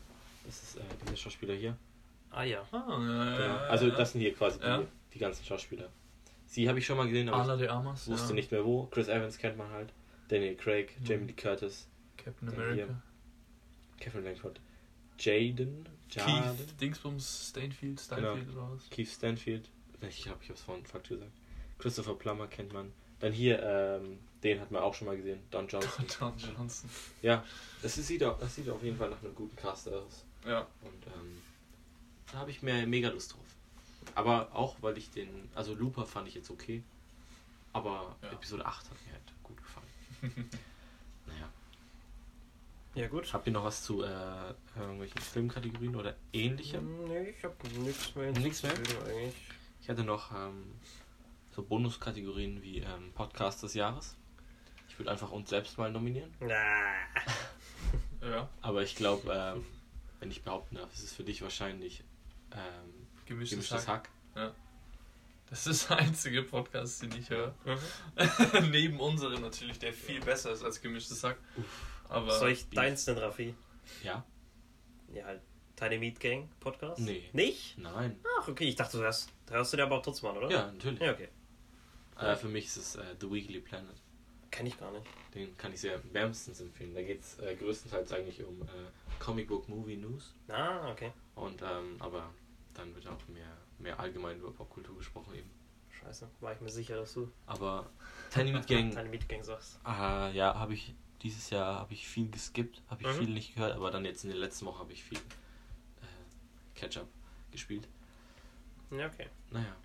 Das ist äh, dieser Schauspieler hier. Ah ja. Ah, ja, ja, Genau. ja, Also ja. das sind hier quasi Ja. die, die ganzen Schauspieler. Sie habe ich schon mal gesehen, aber Ana de Armas. wusste ja. nicht mehr wo. Chris Evans kennt man halt. Daniel Craig, Mhm. Jamie Lee Curtis, Captain America. Kevin Langford, Jaden, Keith Jaden, Dingsbums Stainfield, Steinfield oder was? Keith Stanfield. Ich glaube, ich habe es vorhin Fakt gesagt. Christopher Plummer kennt man. Dann hier, ähm, den hat man auch schon mal gesehen. Don Johnson. Don Johnson. ja, das, sieht, auch, das sieht auf jeden Fall nach einem guten Cast aus. Ja. Und ähm, da habe ich mir mega Lust drauf. Aber auch, weil ich den, also Looper fand ich jetzt okay. Aber Ja. Episode 8 hat mir halt gut gefallen. Ja gut. Habt ihr noch was zu äh, irgendwelchen Filmkategorien oder ähnlichem? Nee, ich hab nichts mehr. Nichts mehr? Eigentlich. Ich hatte noch ähm, so Bonuskategorien wie ähm, Podcast des Jahres. Ich würde einfach uns selbst mal nominieren. Na. Ja. Aber ich glaube, ähm, wenn ich behaupten darf, ist es für dich wahrscheinlich ähm, Gemischtes, gemischtes Hack. Hack. Das ist der einzige Podcast, den ich höre. Mhm. Neben unserem natürlich, der viel besser ist als gemischtes Hack. Aber Soll ich deins denn, Raffi? Ja? Ja, halt. Tiny Meat Gang Podcast? Nee. Nicht? Nein. Ach, okay, ich dachte, du hörst, da hörst du dir aber auch trotzdem an, oder? Ja, natürlich. Ja, okay. Äh, für mich ist es äh, The Weekly Planet. Kenn ich gar nicht. Den kann ich sehr wärmstens empfehlen. Da geht es äh, größtenteils eigentlich um äh, Comic Book Movie News. Ah, okay. Und ähm, aber dann wird auch mehr, mehr allgemein über Popkultur gesprochen eben. Scheiße. War ich mir sicher, dass du Aber Tiny Meat Gang, Tiny Meat Gang sagst. ah, ja, habe ich dieses Jahr habe ich viel geskippt, habe ich Mhm. viel nicht gehört, aber dann jetzt in der letzten Woche habe ich viel äh, Catch-up gespielt. Ja, okay. Naja,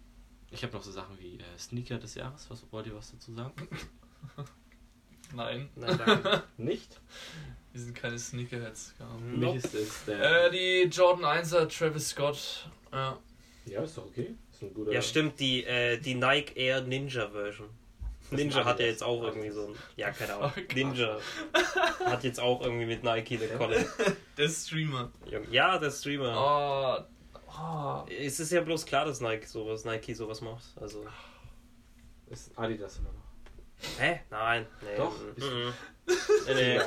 ich habe noch so Sachen wie äh, Sneaker des Jahres. Was wollt ihr was dazu sagen? Nein, Nein, danke. Nicht? wir sind keine Sneakerheads. Genau. Nope. ist es der. Äh, die Jordan 1er Travis Scott. Ja. ja, ist doch okay. Ist ein guter. Ja, stimmt, die, äh, die Nike Air Ninja Version. Ninja hat ja jetzt auch irgendwie so ein. Ja, keine Ahnung. Oh. Ninja hat jetzt auch irgendwie mit Nike eine Kolle. Der Streamer. Ja, der Streamer. Oh. oh. Es ist ja bloß klar, dass Nike sowas, Nike sowas macht. Also. Ist Adidas immer noch. Hä? Nein. Nee. Doch, ist- mm. nee, nee.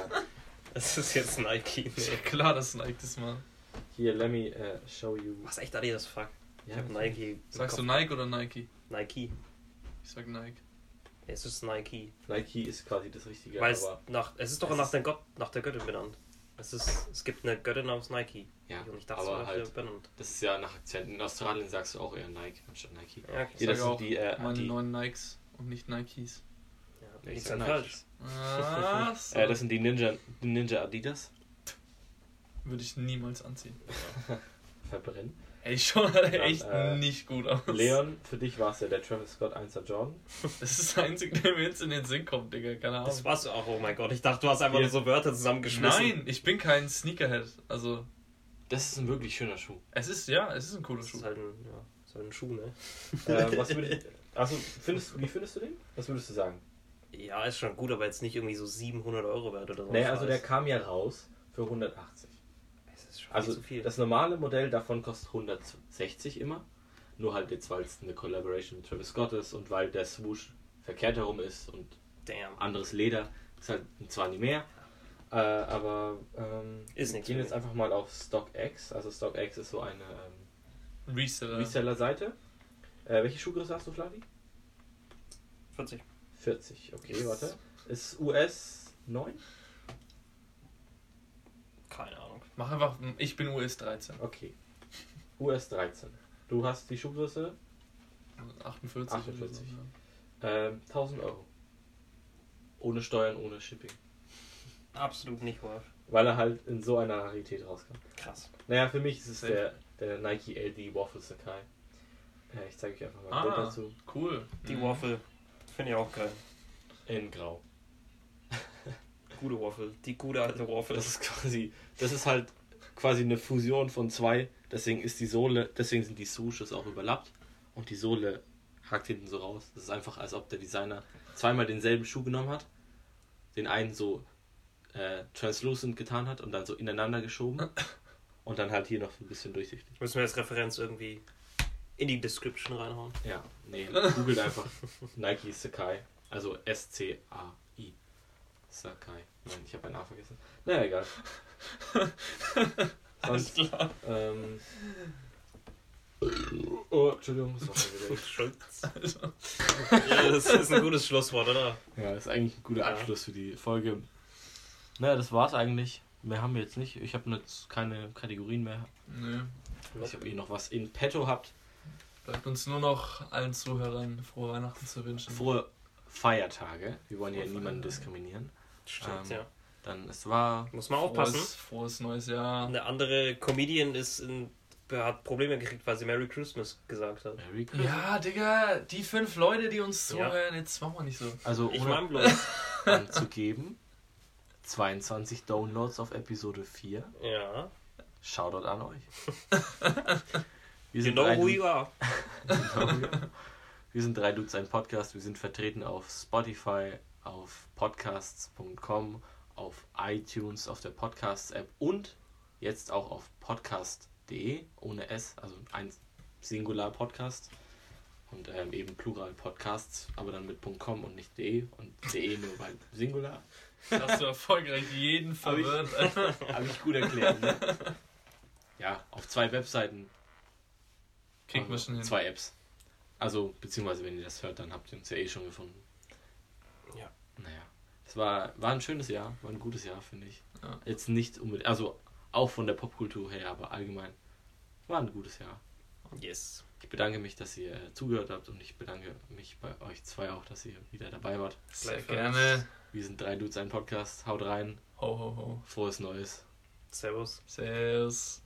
Das ist jetzt Nike. Ist ja Nee. klar, dass Nike das mal. Hier, let me äh, show you. Was echt Adidas? Fuck. Ich Ja, hab Nike. Sagst du. Nike oder Nike? Nike. Ich sag Nike. Es ist Nike. Nike ist quasi das Richtige, Weil es aber nach. Es ist doch Es nach ist- der, Gott, nach der Göttin benannt. Es, ist, es gibt eine Göttin namens Nike. ja, Und ich dachte, aber halt, benannt. das ist ja nach Akzent. In Australien sagst du auch eher Nike anstatt Nike. Ja, okay. Ja, das sag sind auch die, äh, meine die- neuen Nikes und nicht Nikes. Ja, ich sag Nikes. falsch. Ah, so. Äh, das sind die Ninja, die Ninja Adidas. Würde ich niemals anziehen. Verbrennen. Ey, schon halt Dann, echt äh, nicht gut aus. Leon, für dich war es ja der Travis Scott 1er Jordan. Das ist der einzige, der mir jetzt in den Sinn kommt, Digga. Keine Ahnung. Das war's auch, oh mein Gott. Ich dachte, du hast einfach Hier. nur so Wörter zusammengeschmissen. Nein, ich bin kein Sneakerhead. Also, Das ist ein wirklich schöner Schuh. es ist, ja, es ist ein cooler Das Schuh. ist halt ein, ja, ist halt ein Schuh, ne? äh, was würd, also, findest, wie findest du den? Was würdest du sagen? Ja, ist schon gut, aber jetzt nicht irgendwie so 700 Euro wert oder so. Naja, also der kam ja raus für 180. Also zu viel. das normale Modell davon kostet 160 immer. Nur halt jetzt, weil es eine Collaboration mit Travis Scott ist und weil der Swoosh verkehrt herum ist und Damn. anderes Leder. Ist halt zwar nicht mehr, äh, aber ähm, Ist wir gehen jetzt einfach mal auf StockX. Also StockX ist so eine ähm, Reseller. Reseller-Seite. Äh, welche Schuhgröße hast du, Flavi? 40. 40, okay, warte. Ist US 9? Keine Ahnung. Mach einfach, ich bin US 13. Okay. US 13. Du hast die Schuhgröße 48. oder 48. so, ja. ähm, 1000 Euro. Ohne Steuern, ohne Shipping. Absolut nicht worth. Weil er halt in so einer Rarität rauskam. Krass. Naja, für mich ist es der, der Nike LD Waffle Sakai. Äh, ich zeige euch einfach mal ein Bild Ah, dazu. cool. Die Mhm. Waffle finde ich auch geil. In Grau. Gute Waffle. Die gute alte Waffle. Das ist quasi, das ist halt quasi eine Fusion von zwei. Deswegen ist die Sohle, deswegen sind die Swooshes auch überlappt und die Sohle hakt hinten so raus. Das ist einfach, als ob der Designer zweimal denselben Schuh genommen hat, den einen so äh, translucent getan hat und dann so ineinander geschoben und dann halt hier noch ein bisschen durchsichtig. Müssen wir als Referenz irgendwie in die Description reinhauen. Ja, nee, googelt einfach Nike Sakai, also S-C-A-I. Sakai. Nein, ich habe ein A vergessen. Naja, egal. Alles klar. ähm, oh, Entschuldigung, das war wieder Schulz. ja, das ist ein gutes Schlusswort, oder? Ja, ist eigentlich ein guter Ja. Abschluss für die Folge. Naja, das war's eigentlich. Mehr haben wir jetzt nicht. Ich habe jetzt keine Kategorien mehr. Nö. Ich habe eh noch was in petto habt. Bleibt uns nur noch allen Zuhörern frohe Weihnachten zu wünschen. Frohe Feiertage. Wir wollen ja Frohe niemanden Feiertage. diskriminieren. Stimmt, Ähm, ja. Dann, es war. Muss man aufpassen. Frohes, frohes neues Jahr. Eine andere Comedian ist in, hat Probleme gekriegt, weil sie Merry Christmas gesagt hat. Merry Christmas. Ja, Digga, die fünf Leute, die uns Ja. zuhören, jetzt machen wir nicht so. Also, Ich ohne bloß. anzugeben. 22 Downloads auf Episode 4. ja. Shoutout an euch. Wir You sind know drei who you are. Wir sind drei Dudes, ein Podcast. Wir sind vertreten auf Spotify, auf podcasts.com, auf iTunes, auf der Podcasts-App und jetzt auch auf podcast.de ohne S, also ein Singular Podcast und ähm, eben Plural Podcasts, aber dann mit .com und nicht .de und .de nur bei Singular. Hast du erfolgreich jeden Hab ich- verwirrt. Habe ich gut erklärt, ne? Ja, auf zwei Webseiten Kriegen wir schon hin. Zwei Apps. Also, beziehungsweise, wenn ihr das hört, dann habt ihr uns ja eh schon gefunden. Ja. Naja. Es war, war ein schönes Jahr, war ein gutes Jahr, finde ich. Ja. Jetzt nicht unbedingt, also auch von der Popkultur her, aber allgemein war ein gutes Jahr. Yes. Ich bedanke mich, dass ihr äh, zugehört habt und ich bedanke mich bei euch zwei auch, dass ihr wieder dabei wart. Sehr gerne. Wir sind drei Dudes, ein Podcast. Haut rein. Ho, ho, ho. Frohes Neues. Servus. Servus.